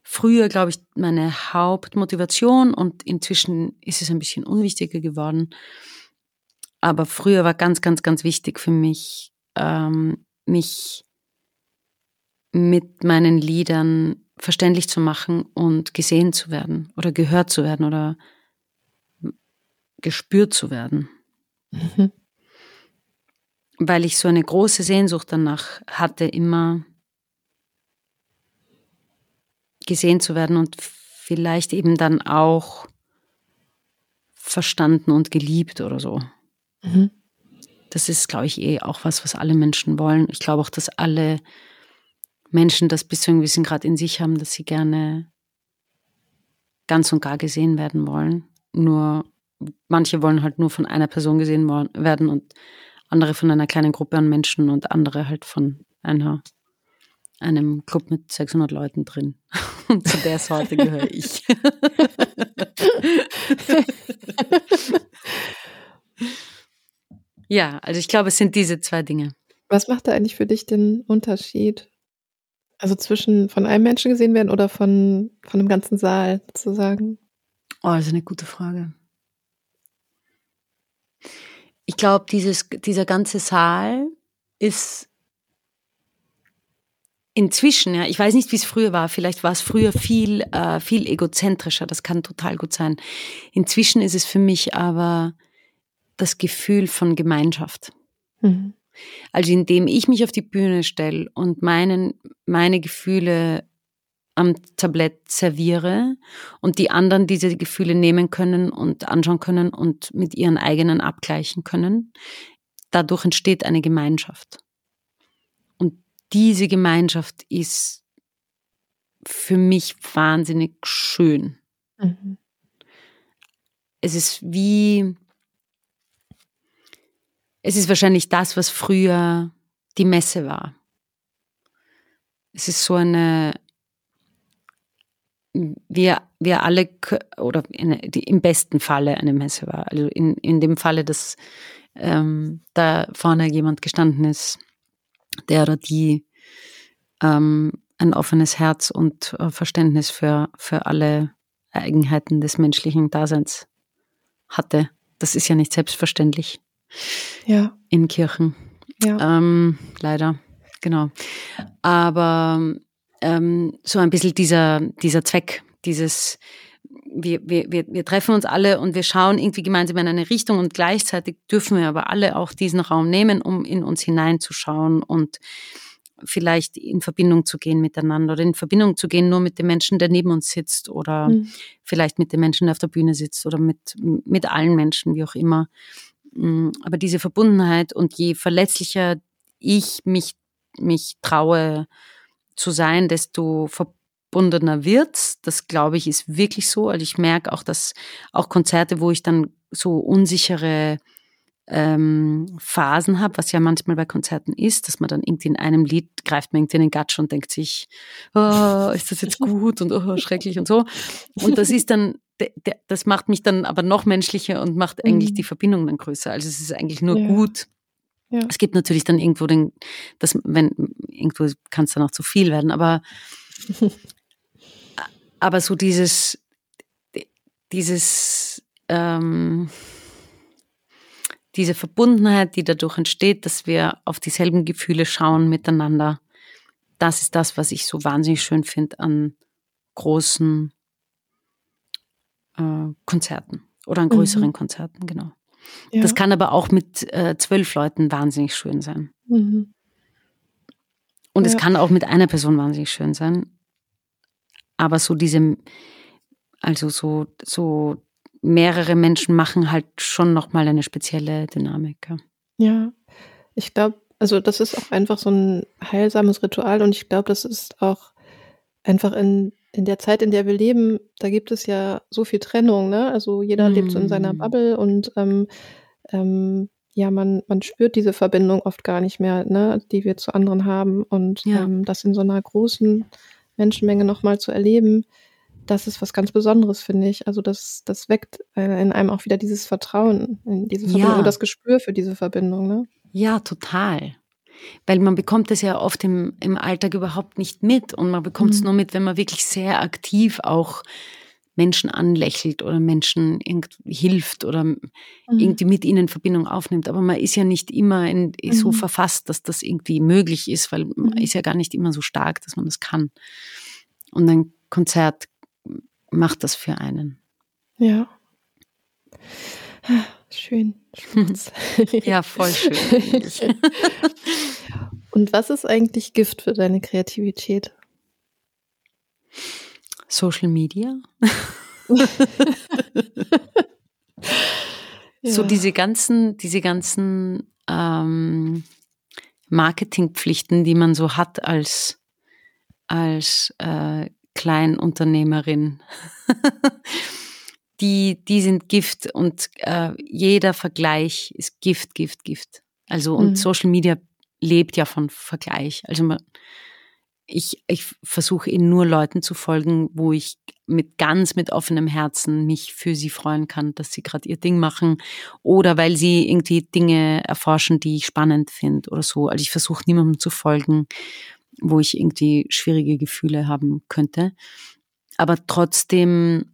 früher, glaube ich, meine Hauptmotivation und inzwischen ist es ein bisschen unwichtiger geworden. Aber früher war ganz, ganz, ganz wichtig für mich, ähm, mich mit meinen Liedern verständlich zu machen und gesehen zu werden oder gehört zu werden oder gespürt zu werden. Mhm. Weil ich so eine große Sehnsucht danach hatte, immer gesehen zu werden und vielleicht eben dann auch verstanden und geliebt oder so. Mhm. Das ist, glaube ich, eh auch was, was alle Menschen wollen. Ich glaube auch, dass alle Menschen das bis zu einem gewissen Grad in sich haben, dass sie gerne ganz und gar gesehen werden wollen. Nur manche wollen halt nur von einer Person gesehen werden und andere von einer kleinen Gruppe an Menschen und andere halt von einer, einem Club mit 600 Leuten drin. Und zu der Sorte gehöre ich. ja, also ich glaube, es sind diese zwei Dinge. Was macht da eigentlich für dich den Unterschied? Also zwischen von einem Menschen gesehen werden oder von, von dem ganzen Saal sozusagen? Oh, das ist eine gute Frage. Ich glaube, dieser ganze Saal ist inzwischen, ja, ich weiß nicht, wie es früher war, vielleicht war es früher viel, äh, viel egozentrischer, das kann total gut sein. Inzwischen ist es für mich aber das Gefühl von Gemeinschaft. Mhm. Also indem ich mich auf die Bühne stelle und meinen, meine Gefühle am Tablett serviere und die anderen diese Gefühle nehmen können und anschauen können und mit ihren eigenen abgleichen können. Dadurch entsteht eine Gemeinschaft. Und diese Gemeinschaft ist für mich wahnsinnig schön. Mhm. Es ist wie, es ist wahrscheinlich das, was früher die Messe war. Es ist so eine, wir, wir alle, oder in, die, im besten Falle eine Messe war. Also in, in dem Falle, dass ähm, da vorne jemand gestanden ist, der oder die ähm, ein offenes Herz und äh, Verständnis für, für alle Eigenheiten des menschlichen Daseins hatte. Das ist ja nicht selbstverständlich. Ja. In Kirchen. Ja. Ähm, leider. Genau. Aber ähm, so ein bisschen dieser, dieser Zweck, dieses, wir, wir, wir, treffen uns alle und wir schauen irgendwie gemeinsam in eine Richtung und gleichzeitig dürfen wir aber alle auch diesen Raum nehmen, um in uns hineinzuschauen und vielleicht in Verbindung zu gehen miteinander oder in Verbindung zu gehen nur mit dem Menschen, der neben uns sitzt oder mhm. vielleicht mit dem Menschen, der auf der Bühne sitzt oder mit, mit allen Menschen, wie auch immer. Mm, aber diese Verbundenheit und je verletzlicher ich mich, mich traue zu sein, desto verbundener wird's. Das glaube ich ist wirklich so. Also ich merke auch, dass auch Konzerte, wo ich dann so unsichere ähm, Phasen habe, was ja manchmal bei Konzerten ist, dass man dann irgendwie in einem Lied greift man irgendwie in den Gatsch und denkt sich, oh, ist das jetzt gut und oh, schrecklich und so. Und das ist dann, das macht mich dann aber noch menschlicher und macht eigentlich mhm. die Verbindung dann größer. Also es ist eigentlich nur ja. gut. Ja. Es gibt natürlich dann irgendwo den, das, wenn, irgendwo kann es dann auch zu viel werden, aber, aber so dieses, dieses, ähm, diese Verbundenheit, die dadurch entsteht, dass wir auf dieselben Gefühle schauen miteinander, das ist das, was ich so wahnsinnig schön finde an großen äh, Konzerten oder an mhm. größeren mhm. Konzerten, genau. Ja. Das kann aber auch mit äh, zwölf Leuten wahnsinnig schön sein. Mhm. Und ja. es kann auch mit einer Person wahnsinnig schön sein. Aber so diese, also so, so mehrere Menschen machen halt schon nochmal eine spezielle Dynamik. Ja, ja. ich glaube, also das ist auch einfach so ein heilsames Ritual und ich glaube, das ist auch einfach in, in der Zeit, in der wir leben, da gibt es ja so viel Trennung, ne? Also jeder mm. lebt so in seiner mm. Bubble und ähm, ähm, ja, man, man spürt diese Verbindung oft gar nicht mehr, ne, die wir zu anderen haben. Und ja. ähm, das in so einer großen Menschenmenge nochmal zu erleben, das ist was ganz Besonderes, finde ich. Also das, das weckt in einem auch wieder dieses Vertrauen in diese Verbindung ja. und das Gespür für diese Verbindung. Ne? Ja, total. Weil man bekommt es ja oft im, im Alltag überhaupt nicht mit und man bekommt es mhm. nur mit, wenn man wirklich sehr aktiv auch Menschen anlächelt oder Menschen irgendwie hilft oder mhm. irgendwie mit ihnen Verbindung aufnimmt. Aber man ist ja nicht immer in, so mhm. verfasst, dass das irgendwie möglich ist, weil man mhm. ist ja gar nicht immer so stark, dass man das kann. Und ein Konzert macht das für einen. Ja. Schön. ja, voll schön. Und was ist eigentlich Gift für deine Kreativität? Social Media. ja. So diese ganzen, diese ganzen ähm, Marketingpflichten, die man so hat als, als äh, Kleinunternehmerin. Die, die sind Gift und äh, jeder Vergleich ist Gift, Gift, Gift. Also und mhm. Social Media lebt ja von Vergleich. Also man, ich, ich versuche ihnen nur Leuten zu folgen, wo ich mit ganz mit offenem Herzen mich für sie freuen kann, dass sie gerade ihr Ding machen oder weil sie irgendwie Dinge erforschen, die ich spannend finde oder so. Also ich versuche niemandem zu folgen, wo ich irgendwie schwierige Gefühle haben könnte. Aber trotzdem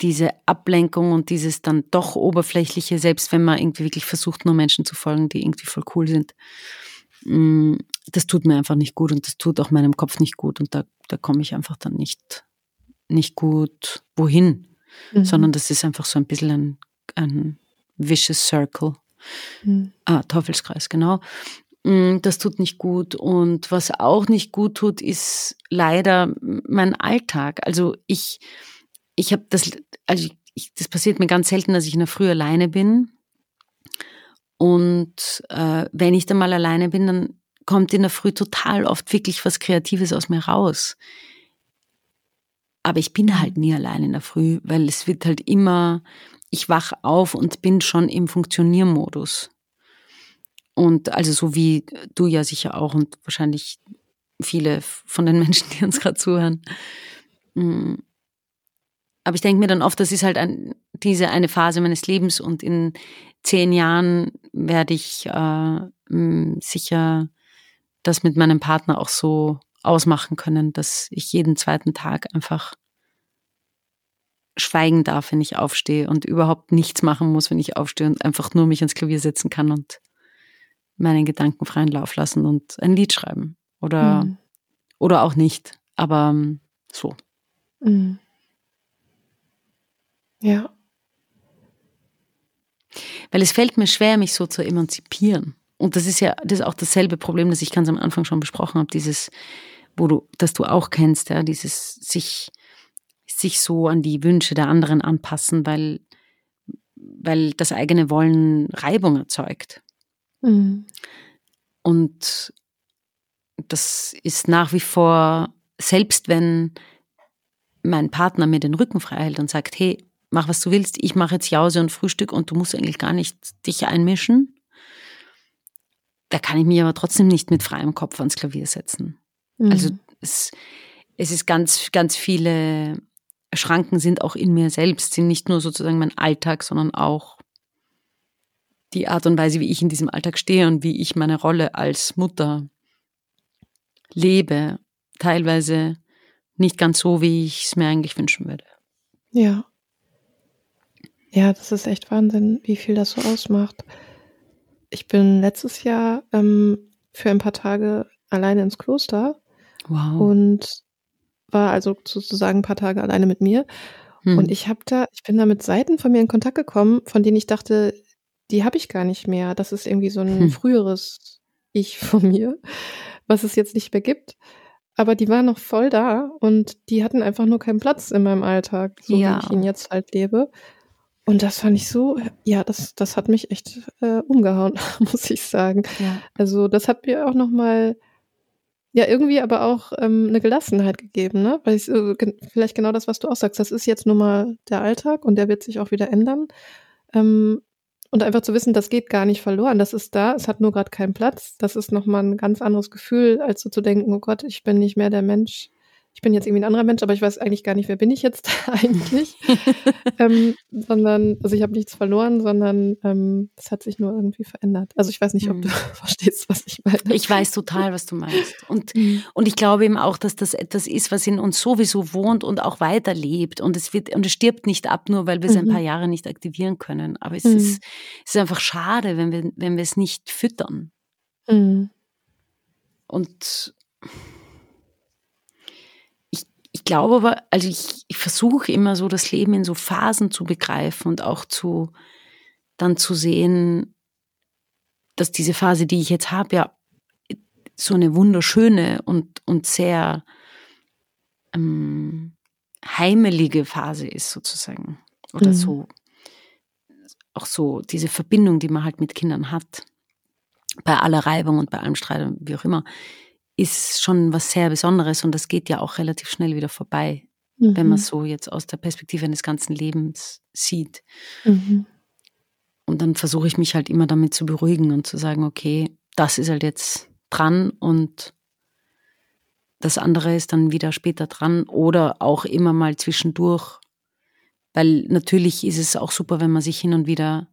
diese Ablenkung und dieses dann doch oberflächliche, selbst wenn man irgendwie wirklich versucht, nur Menschen zu folgen, die irgendwie voll cool sind, mm, das tut mir einfach nicht gut und das tut auch meinem Kopf nicht gut und da, da komme ich einfach dann nicht, nicht gut wohin, mhm. sondern das ist einfach so ein bisschen ein, ein vicious circle. Mhm. Ah, Teufelskreis, genau. Mm, das tut nicht gut. Und was auch nicht gut tut, ist leider mein Alltag. Also ich, ich habe das, also ich, das passiert mir ganz selten, dass ich in der Früh alleine bin. Und äh, wenn ich dann mal alleine bin, dann kommt in der Früh total oft wirklich was Kreatives aus mir raus. Aber ich bin halt nie allein in der Früh, weil es wird halt immer, ich wach auf und bin schon im Funktioniermodus. Und also so wie du ja sicher auch und wahrscheinlich viele von den Menschen, die uns gerade zuhören. Aber ich denke mir dann oft, das ist halt ein, diese eine Phase meines Lebens und in zehn Jahren werde ich äh, sicher das mit meinem Partner auch so ausmachen können, dass ich jeden zweiten Tag einfach schweigen darf, wenn ich aufstehe und überhaupt nichts machen muss, wenn ich aufstehe und einfach nur mich ans Klavier setzen kann und meinen Gedanken freien Lauf lassen und ein Lied schreiben. Oder, mhm. oder auch nicht. Aber ähm, so. Mhm. Ja. Weil es fällt mir schwer, mich so zu emanzipieren. und das ist ja das ist auch dasselbe Problem, das ich ganz am Anfang schon besprochen habe, dieses, wo du, das du auch kennst, ja, dieses sich, sich so an die Wünsche der anderen anpassen, weil, weil das eigene Wollen Reibung erzeugt. Mhm. Und das ist nach wie vor, selbst wenn mein Partner mir den Rücken frei hält und sagt, hey, mach was du willst, ich mache jetzt Jause und Frühstück und du musst eigentlich gar nicht dich einmischen, da kann ich mich aber trotzdem nicht mit freiem Kopf ans Klavier setzen. Mhm. Also es, es ist ganz, ganz viele Schranken sind auch in mir selbst, sind nicht nur sozusagen mein Alltag, sondern auch die Art und Weise, wie ich in diesem Alltag stehe und wie ich meine Rolle als Mutter lebe. Teilweise nicht ganz so, wie ich es mir eigentlich wünschen würde. Ja. Ja, das ist echt Wahnsinn, wie viel das so ausmacht. Ich bin letztes Jahr ähm, für ein paar Tage alleine ins Kloster. Wow. Und war also sozusagen ein paar Tage alleine mit mir. Hm. Und ich habe da, ich bin da mit Seiten von mir in Kontakt gekommen, von denen ich dachte, die habe ich gar nicht mehr. Das ist irgendwie so ein hm. früheres Ich von mir, was es jetzt nicht mehr gibt. Aber die waren noch voll da und die hatten einfach nur keinen Platz in meinem Alltag, so ja. wie ich ihn jetzt halt lebe. Und das fand ich so, ja, das, das hat mich echt äh, umgehauen, muss ich sagen. Ja. Also das hat mir auch nochmal, ja, irgendwie aber auch ähm, eine Gelassenheit gegeben, ne? Weil ich, äh, gen vielleicht genau das, was du auch sagst, das ist jetzt nun mal der Alltag und der wird sich auch wieder ändern. Ähm, und einfach zu wissen, das geht gar nicht verloren, das ist da, es hat nur gerade keinen Platz. Das ist nochmal ein ganz anderes Gefühl, als so zu denken, oh Gott, ich bin nicht mehr der Mensch, ich bin jetzt irgendwie ein anderer Mensch, aber ich weiß eigentlich gar nicht, wer bin ich jetzt eigentlich. ähm, sondern, also ich habe nichts verloren, sondern ähm, es hat sich nur irgendwie verändert. Also ich weiß nicht, ob mhm. du verstehst, was ich meine. Ich weiß total, was du meinst. Und, mhm. und ich glaube eben auch, dass das etwas ist, was in uns sowieso wohnt und auch weiterlebt. Und es wird, und es stirbt nicht ab, nur weil wir es mhm. ein paar Jahre nicht aktivieren können. Aber es, mhm. ist, es ist einfach schade, wenn wir, wenn wir es nicht füttern. Mhm. Und ich glaube aber, also ich, ich versuche immer so das Leben in so Phasen zu begreifen und auch zu dann zu sehen, dass diese Phase, die ich jetzt habe, ja so eine wunderschöne und, und sehr ähm, heimelige Phase ist sozusagen. Oder mhm. so, auch so diese Verbindung, die man halt mit Kindern hat. Bei aller Reibung und bei allem Streit, wie auch immer, ist schon was sehr Besonderes und das geht ja auch relativ schnell wieder vorbei, mhm. wenn man mhm. so jetzt aus der Perspektive eines ganzen Lebens sieht. Mhm. Und dann versuche ich mich halt immer damit zu beruhigen und zu sagen, okay, das ist halt jetzt dran und das andere ist dann wieder später dran oder auch immer mal zwischendurch, weil natürlich ist es auch super, wenn man sich hin und wieder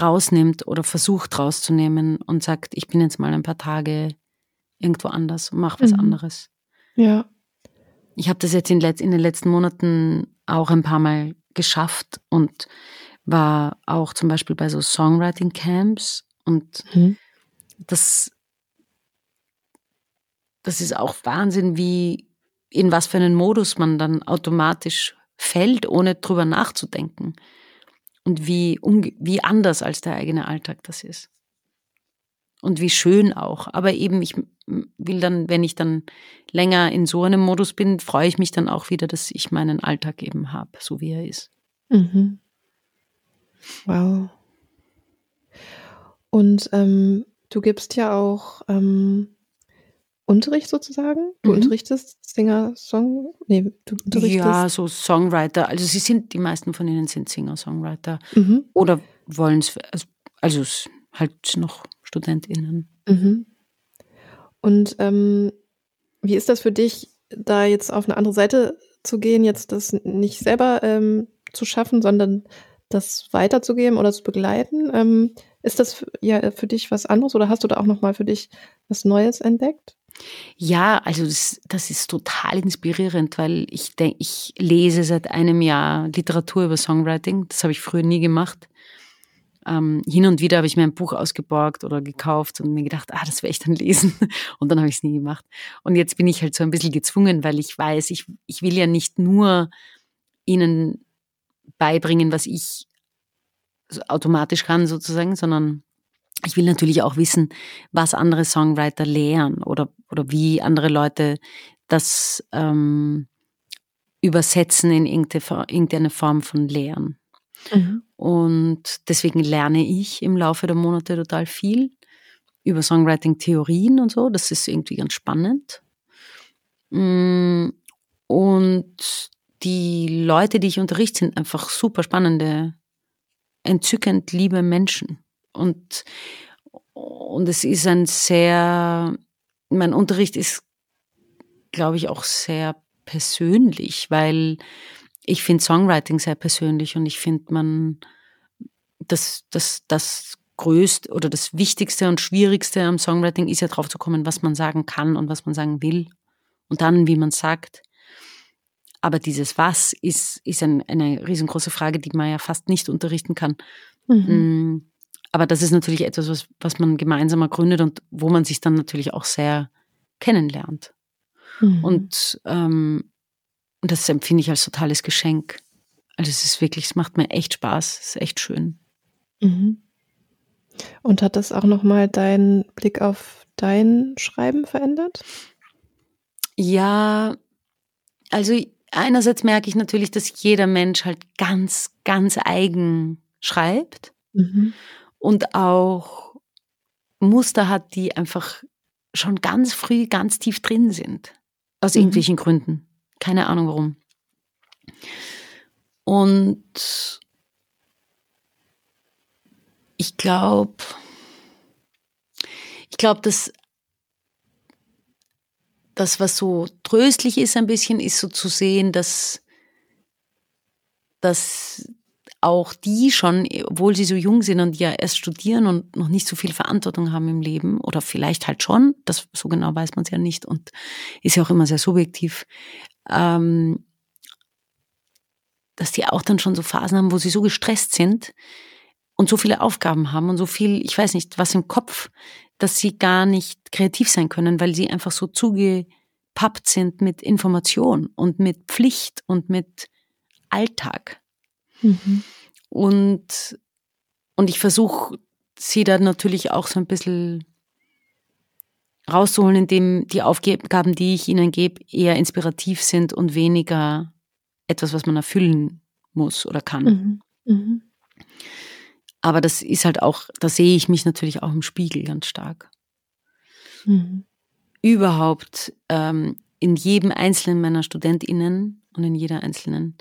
rausnimmt oder versucht rauszunehmen und sagt, ich bin jetzt mal ein paar Tage irgendwo anders und mach was mhm. anderes. Ja. Ich habe das jetzt in, in, den letzten Monaten auch ein paar Mal geschafft und war auch zum Beispiel bei so Songwriting Camps und mhm. das, das ist auch Wahnsinn, wie in was für einen Modus man dann automatisch fällt, ohne drüber nachzudenken. Und wie, wie anders als der eigene Alltag das ist und wie schön auch. Aber eben, ich will dann, wenn ich dann länger in so einem Modus bin, freue ich mich dann auch wieder, dass ich meinen Alltag eben habe, so wie er ist. Mhm. Wow. Und ähm, du gibst ja auch ähm, Unterricht sozusagen? Du mhm. unterrichtest Singer, Song? Nee, du unterrichtest. Ja, so Songwriter. Also sie sind, die meisten von ihnen sind Singer, Songwriter. Mhm. Oder wollen es, also, also halt noch StudentInnen. Mhm. Und ähm, wie ist das für dich, da jetzt auf eine andere Seite zu gehen, jetzt das nicht selber ähm, zu schaffen, sondern das weiterzugeben oder zu begleiten? Ähm, ist das ja für dich was anderes oder hast du da auch nochmal für dich was Neues entdeckt? Ja, also das, das ist total inspirierend, weil ich denke, ich lese seit einem Jahr Literatur über Songwriting. Das habe ich früher nie gemacht. Ähm, hin und wieder habe ich mir ein Buch ausgeborgt oder gekauft und mir gedacht, ah, das werde ich dann lesen. Und dann habe ich es nie gemacht. Und jetzt bin ich halt so ein bisschen gezwungen, weil ich weiß, ich, ich will ja nicht nur ihnen beibringen, was ich automatisch kann sozusagen, sondern ich will natürlich auch wissen, was andere Songwriter lehren oder, oder wie andere Leute das ähm, übersetzen in irgendeine Form von Lehren. Mhm. Und deswegen lerne ich im Laufe der Monate total viel über Songwriting-Theorien und so. Das ist irgendwie ganz spannend. Mm, und die Leute, die ich unterrichte, sind einfach super spannende, entzückend liebe Menschen. Und, und es ist ein sehr, mein Unterricht ist, glaube ich, auch sehr persönlich, weil ich finde Songwriting sehr persönlich und ich finde, man, das, das, das größte oder das Wichtigste und Schwierigste am Songwriting ist ja drauf zu kommen, was man sagen kann und was man sagen will und dann, wie man sagt. Aber dieses Was ist, ist ein, eine riesengroße Frage, die man ja fast nicht unterrichten kann. Mhm. Mm, aber das ist natürlich etwas, was, was man gemeinsam ergründet und wo man sich dann natürlich auch sehr kennenlernt. Mhm. Und, ähm, und das empfinde ich als totales Geschenk. Also es ist wirklich, es macht mir echt Spaß, es ist echt schön. Mhm. Und hat das auch nochmal deinen Blick auf dein Schreiben verändert? Ja, also einerseits merke ich natürlich, dass jeder Mensch halt ganz, ganz eigen schreibt mhm. und auch Muster hat, die einfach schon ganz früh ganz tief drin sind. Aus mhm. irgendwelchen Gründen. Keine Ahnung warum. Und ich glaube, ich glaube, dass das, was so tröstlich ist ein bisschen, ist so zu sehen, dass, dass auch die schon, obwohl sie so jung sind und ja erst studieren und noch nicht so viel Verantwortung haben im Leben, oder vielleicht halt schon, das so genau weiß man es ja nicht und ist ja auch immer sehr subjektiv, ähm, dass die auch dann schon so Phasen haben, wo sie so gestresst sind und so viele Aufgaben haben und so viel, ich weiß nicht, was im Kopf, dass sie gar nicht kreativ sein können, weil sie einfach so zugepappt sind mit Information und mit Pflicht und mit Alltag. Mhm. Und, und ich versuche sie da natürlich auch so ein bisschen rauszuholen, indem die Aufgaben, die ich ihnen gebe, eher inspirativ sind und weniger etwas, was man erfüllen muss oder kann. Mhm. Mhm. Aber das ist halt auch, da sehe ich mich natürlich auch im Spiegel ganz stark. Mhm. Überhaupt ähm, in jedem einzelnen meiner StudentInnen und in jeder einzelnen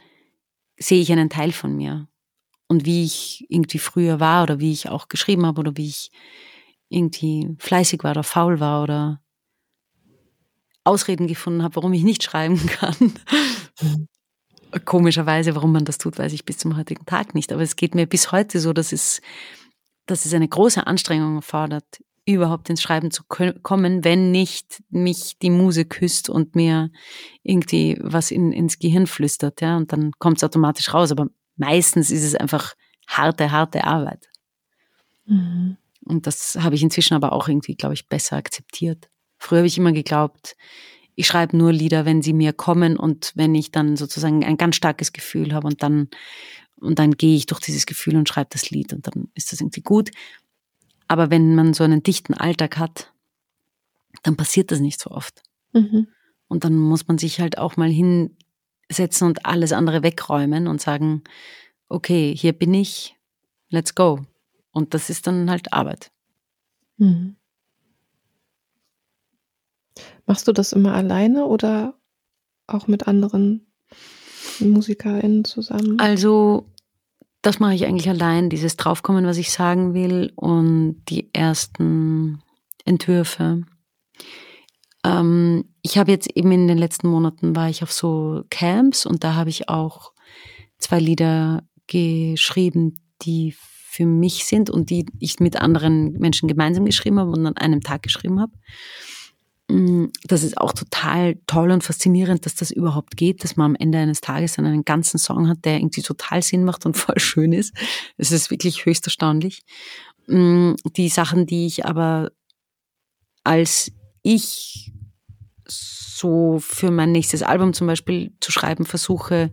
sehe ich einen Teil von mir. Und wie ich irgendwie früher war oder wie ich auch geschrieben habe oder wie ich irgendwie fleißig war oder faul war oder Ausreden gefunden habe, warum ich nicht schreiben kann. Komischerweise, warum man das tut, weiß ich bis zum heutigen Tag nicht. Aber es geht mir bis heute so, dass es, dass es eine große Anstrengung erfordert, überhaupt ins Schreiben zu kommen, wenn nicht mich die Muse küsst und mir irgendwie was in, ins Gehirn flüstert, ja, und dann kommt es automatisch raus. Aber meistens ist es einfach harte, harte Arbeit. Mhm. Und das habe ich inzwischen aber auch irgendwie, glaube ich, besser akzeptiert. Früher habe ich immer geglaubt, ich schreibe nur Lieder, wenn sie mir kommen und wenn ich dann sozusagen ein ganz starkes Gefühl habe und dann, und dann gehe ich durch dieses Gefühl und schreibe das Lied und dann ist das irgendwie gut. Aber wenn man so einen dichten Alltag hat, dann passiert das nicht so oft. Mhm. Und dann muss man sich halt auch mal hinsetzen und alles andere wegräumen und sagen, okay, hier bin ich, let's go. Und das ist dann halt Arbeit. Mhm. Machst du das immer alleine oder auch mit anderen MusikerInnen zusammen? Also, das mache ich eigentlich allein, dieses Draufkommen, was ich sagen will und die ersten Entwürfe. Ähm, ich habe jetzt eben in den letzten Monaten war ich auf so Camps und da habe ich auch zwei Lieder geschrieben, die für mich sind und die ich mit anderen Menschen gemeinsam geschrieben habe und an einem Tag geschrieben habe. Mm, das ist auch total toll und faszinierend, dass das überhaupt geht, dass man am Ende eines Tages einen ganzen Song hat, der irgendwie total Sinn macht und voll schön ist. Es ist wirklich höchst erstaunlich. Mm, die Sachen, die ich aber als ich so für mein nächstes Album zum Beispiel zu schreiben versuche,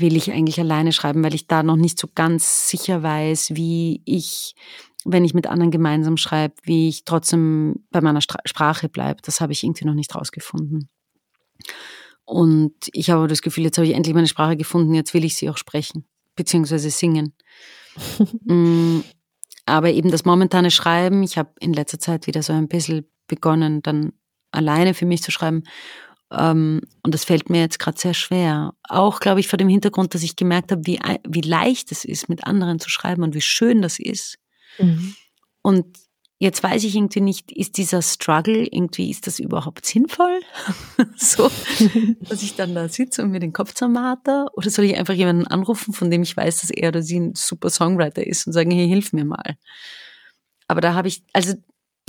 will ich eigentlich alleine schreiben, weil ich da noch nicht so ganz sicher weiß, wie ich wenn ich mit anderen gemeinsam schreibe, wie ich trotzdem bei meiner Stra Sprache bleibe. Das habe ich irgendwie noch nicht rausgefunden. Und ich habe das Gefühl, jetzt habe ich endlich meine Sprache gefunden, jetzt will ich sie auch sprechen, beziehungsweise singen. mm, aber eben das momentane Schreiben, ich habe in letzter Zeit wieder so ein bisschen begonnen, dann alleine für mich zu schreiben. Ähm, und das fällt mir jetzt gerade sehr schwer. Auch, glaube ich, vor dem Hintergrund, dass ich gemerkt habe, wie, wie leicht es ist, mit anderen zu schreiben und wie schön das ist. Mhm. Und jetzt weiß ich irgendwie nicht, ist dieser Struggle irgendwie, ist das überhaupt sinnvoll? so, dass ich dann da sitze und mir den Kopf zermarter? Oder soll ich einfach jemanden anrufen, von dem ich weiß, dass er oder sie ein super Songwriter ist und sagen, hey, hilf mir mal. Aber da habe ich, also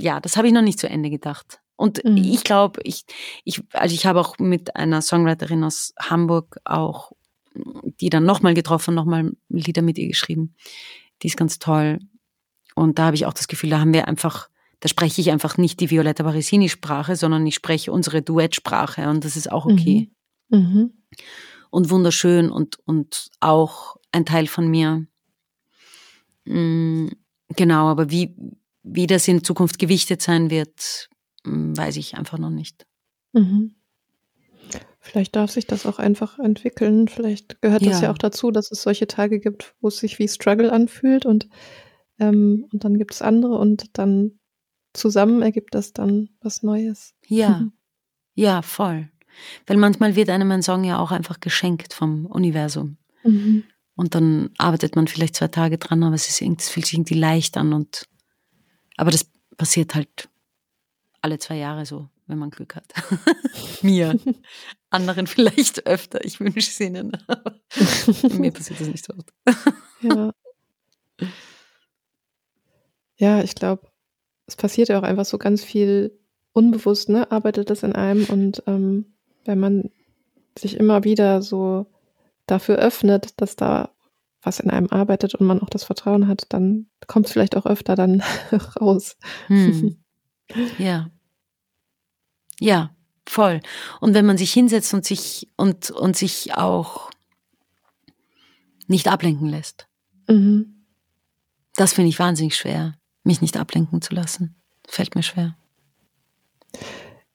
ja, das habe ich noch nicht zu Ende gedacht. Und mhm. ich glaube, ich, ich, also ich habe auch mit einer Songwriterin aus Hamburg auch, die dann nochmal getroffen, nochmal Lieder mit ihr geschrieben. Die ist ganz toll. Und da habe ich auch das Gefühl, da haben wir einfach, da spreche ich einfach nicht die Violetta Parisini-Sprache, sondern ich spreche unsere Duettsprache und das ist auch okay. Mhm. Mhm. Und wunderschön und, und auch ein Teil von mir. Mhm, genau, aber wie, wie das in Zukunft gewichtet sein wird, weiß ich einfach noch nicht. Mhm. Vielleicht darf sich das auch einfach entwickeln. Vielleicht gehört ja. das ja auch dazu, dass es solche Tage gibt, wo es sich wie Struggle anfühlt und ähm, und dann gibt es andere und dann zusammen ergibt das dann was Neues. Ja, ja, voll. Weil manchmal wird einem ein Song ja auch einfach geschenkt vom Universum. Mhm. Und dann arbeitet man vielleicht zwei Tage dran, aber es, ist es fühlt sich irgendwie leicht an. Und, aber das passiert halt alle zwei Jahre so, wenn man Glück hat. Mir. Anderen vielleicht öfter. Ich wünsche es ihnen. mir passiert das nicht so oft. ja. Ja, ich glaube, es passiert ja auch einfach so ganz viel unbewusst, ne? Arbeitet das in einem und ähm, wenn man sich immer wieder so dafür öffnet, dass da was in einem arbeitet und man auch das Vertrauen hat, dann kommt es vielleicht auch öfter dann raus. Hm. Ja. Ja, voll. Und wenn man sich hinsetzt und sich und, und sich auch nicht ablenken lässt. Mhm. Das finde ich wahnsinnig schwer mich nicht ablenken zu lassen. Fällt mir schwer.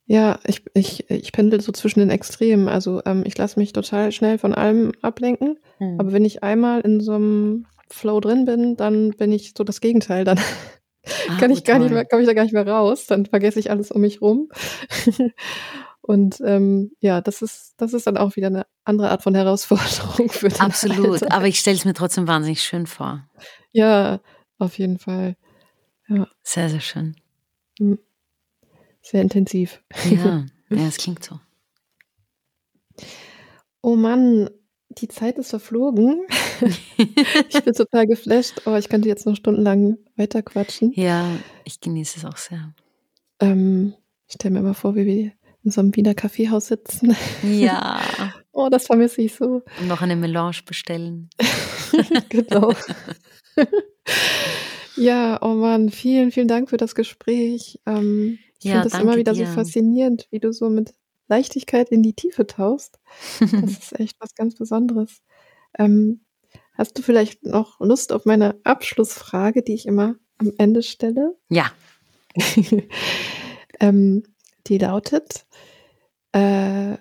Ja, ich, ich, ich pendel so zwischen den Extremen. Also ähm, ich lasse mich total schnell von allem ablenken. Hm. Aber wenn ich einmal in so einem Flow drin bin, dann bin ich so das Gegenteil. Dann ah, kann ich gar nicht mehr, komme ich da gar nicht mehr raus. Dann vergesse ich alles um mich rum. Und ähm, ja, das ist, das ist dann auch wieder eine andere Art von Herausforderung für den Absolut, Alltag. aber ich stelle es mir trotzdem wahnsinnig schön vor. Ja, auf jeden Fall. Ja. Sehr, sehr schön. Hm. Sehr intensiv. Ja, ja, es klingt so. Oh Mann, die Zeit ist verflogen. ich bin total geflasht, aber ich könnte jetzt noch stundenlang weiterquatschen. Ja, ich genieße es auch sehr. Ähm, ich stelle mir mal vor, wie wir in so einem Wiener Kaffeehaus sitzen. Ja. oh, das vermisse ich so. Und noch eine Melange bestellen. genau. Ja, oh Mann, vielen, vielen Dank für das Gespräch. Ähm, ich ja, finde das immer wieder dir. so faszinierend, wie du so mit Leichtigkeit in die Tiefe tauchst. Das ist echt was ganz Besonderes. Ähm, hast du vielleicht noch Lust auf meine Abschlussfrage, die ich immer am Ende stelle? Ja. ähm, die lautet, äh,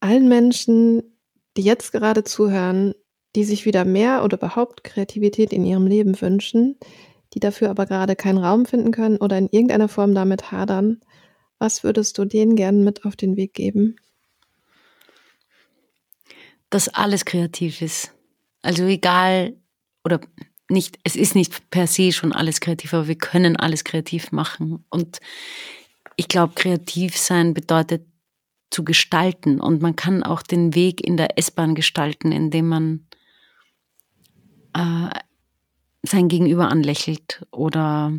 allen Menschen, die jetzt gerade zuhören, die sich wieder mehr oder überhaupt Kreativität in ihrem Leben wünschen, die dafür aber gerade keinen Raum finden können oder in irgendeiner Form damit hadern. Was würdest du denen gerne mit auf den Weg geben? Dass alles kreativ ist. Also egal, oder nicht, es ist nicht per se schon alles kreativ, aber wir können alles kreativ machen. Und ich glaube, kreativ sein bedeutet zu gestalten. Und man kann auch den Weg in der S-Bahn gestalten, indem man äh, sein Gegenüber anlächelt oder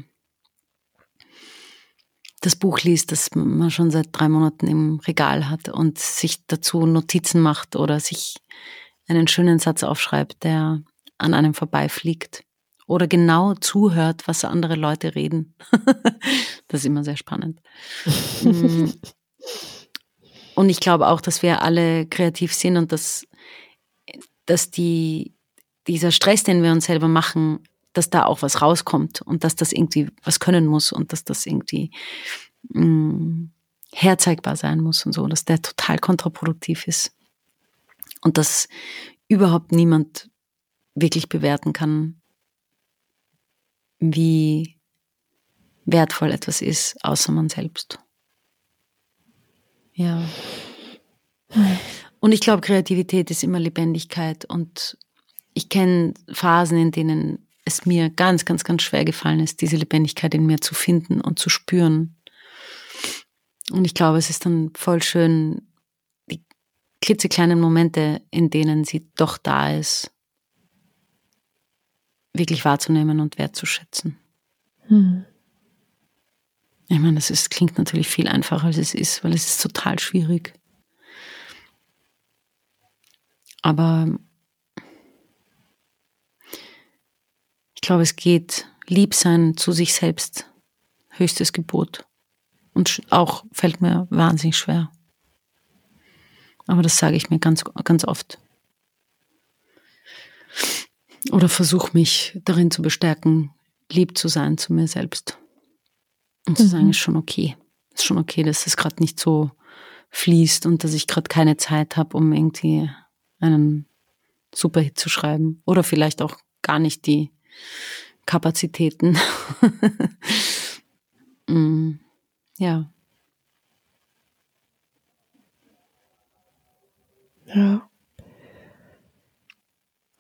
das Buch liest, das man schon seit drei Monaten im Regal hat und sich dazu Notizen macht oder sich einen schönen Satz aufschreibt, der an einem vorbeifliegt oder genau zuhört, was andere Leute reden. das ist immer sehr spannend. Mm. und ich glaube auch, dass wir alle kreativ sind und dass, dass die, dieser Stress, den wir uns selber machen, dass da auch was rauskommt und dass das irgendwie was können muss und dass das irgendwie mh, mm, herzeigbar sein muss und so, dass der total kontraproduktiv ist und dass überhaupt niemand wirklich bewerten kann, wie wertvoll etwas ist, außer man selbst. Ja. Und ich glaube, Kreativität ist immer Lebendigkeit. Und ich kenne Phasen, in denen es mir ganz, ganz, ganz schwer gefallen ist, diese Lebendigkeit in mir zu finden und zu spüren. Und ich glaube, es ist dann voll schön, klitzekleinen Momente, in denen sie doch da ist, wirklich wahrzunehmen und wertzuschätzen. Hm. Ich meine, das ist, klingt natürlich viel einfacher, als es ist, weil es ist total schwierig. Aber ich glaube, es geht lieb sein zu sich selbst, höchstes Gebot. Und auch fällt mir wahnsinnig schwer. Aber das sage ich mir ganz, ganz oft. Oder versuche mich darin zu bestärken, lieb zu sein zu mir selbst. Und zu sagen, mhm. ist schon okay. Ist schon okay, dass es gerade nicht so fließt und dass ich gerade keine Zeit habe, um irgendwie einen Superhit zu schreiben. Oder vielleicht auch gar nicht die Kapazitäten. mm, ja. Ja.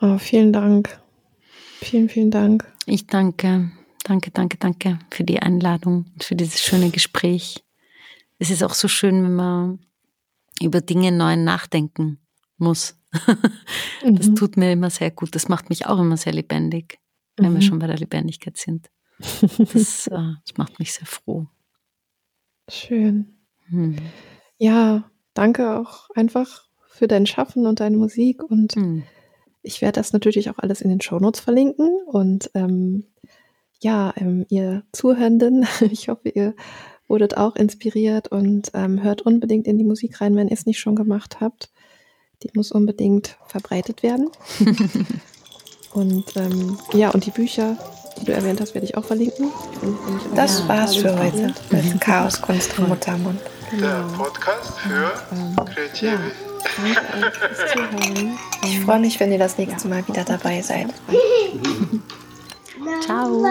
Oh, vielen Dank. Vielen, vielen Dank. Ich danke. Danke, danke, danke für die Einladung und für dieses schöne Gespräch. Es ist auch so schön, wenn man über Dinge neu nachdenken muss. Das mhm. tut mir immer sehr gut. Das macht mich auch immer sehr lebendig, wenn mhm. wir schon bei der Lebendigkeit sind. Das, äh, das macht mich sehr froh. Schön. Mhm. Ja, danke auch einfach für dein Schaffen und deine Musik. Und mhm. ich werde das natürlich auch alles in den Shownotes verlinken. Und ähm, ja, ähm, ihr Zuhörenden, ich hoffe, ihr wurdet auch inspiriert und ähm, hört unbedingt in die Musik rein, wenn ihr es nicht schon gemacht habt. Die muss unbedingt verbreitet werden. und ähm, ja, und die Bücher, die du erwähnt hast, werde ich auch verlinken. Auch das war's für heute mit Chaos, Kunst und Muttermund. Genau. Der Podcast für und, ähm, Kreative. Ja, Ich freue mich, wenn ihr das nächste Mal wieder dabei seid. Ciao.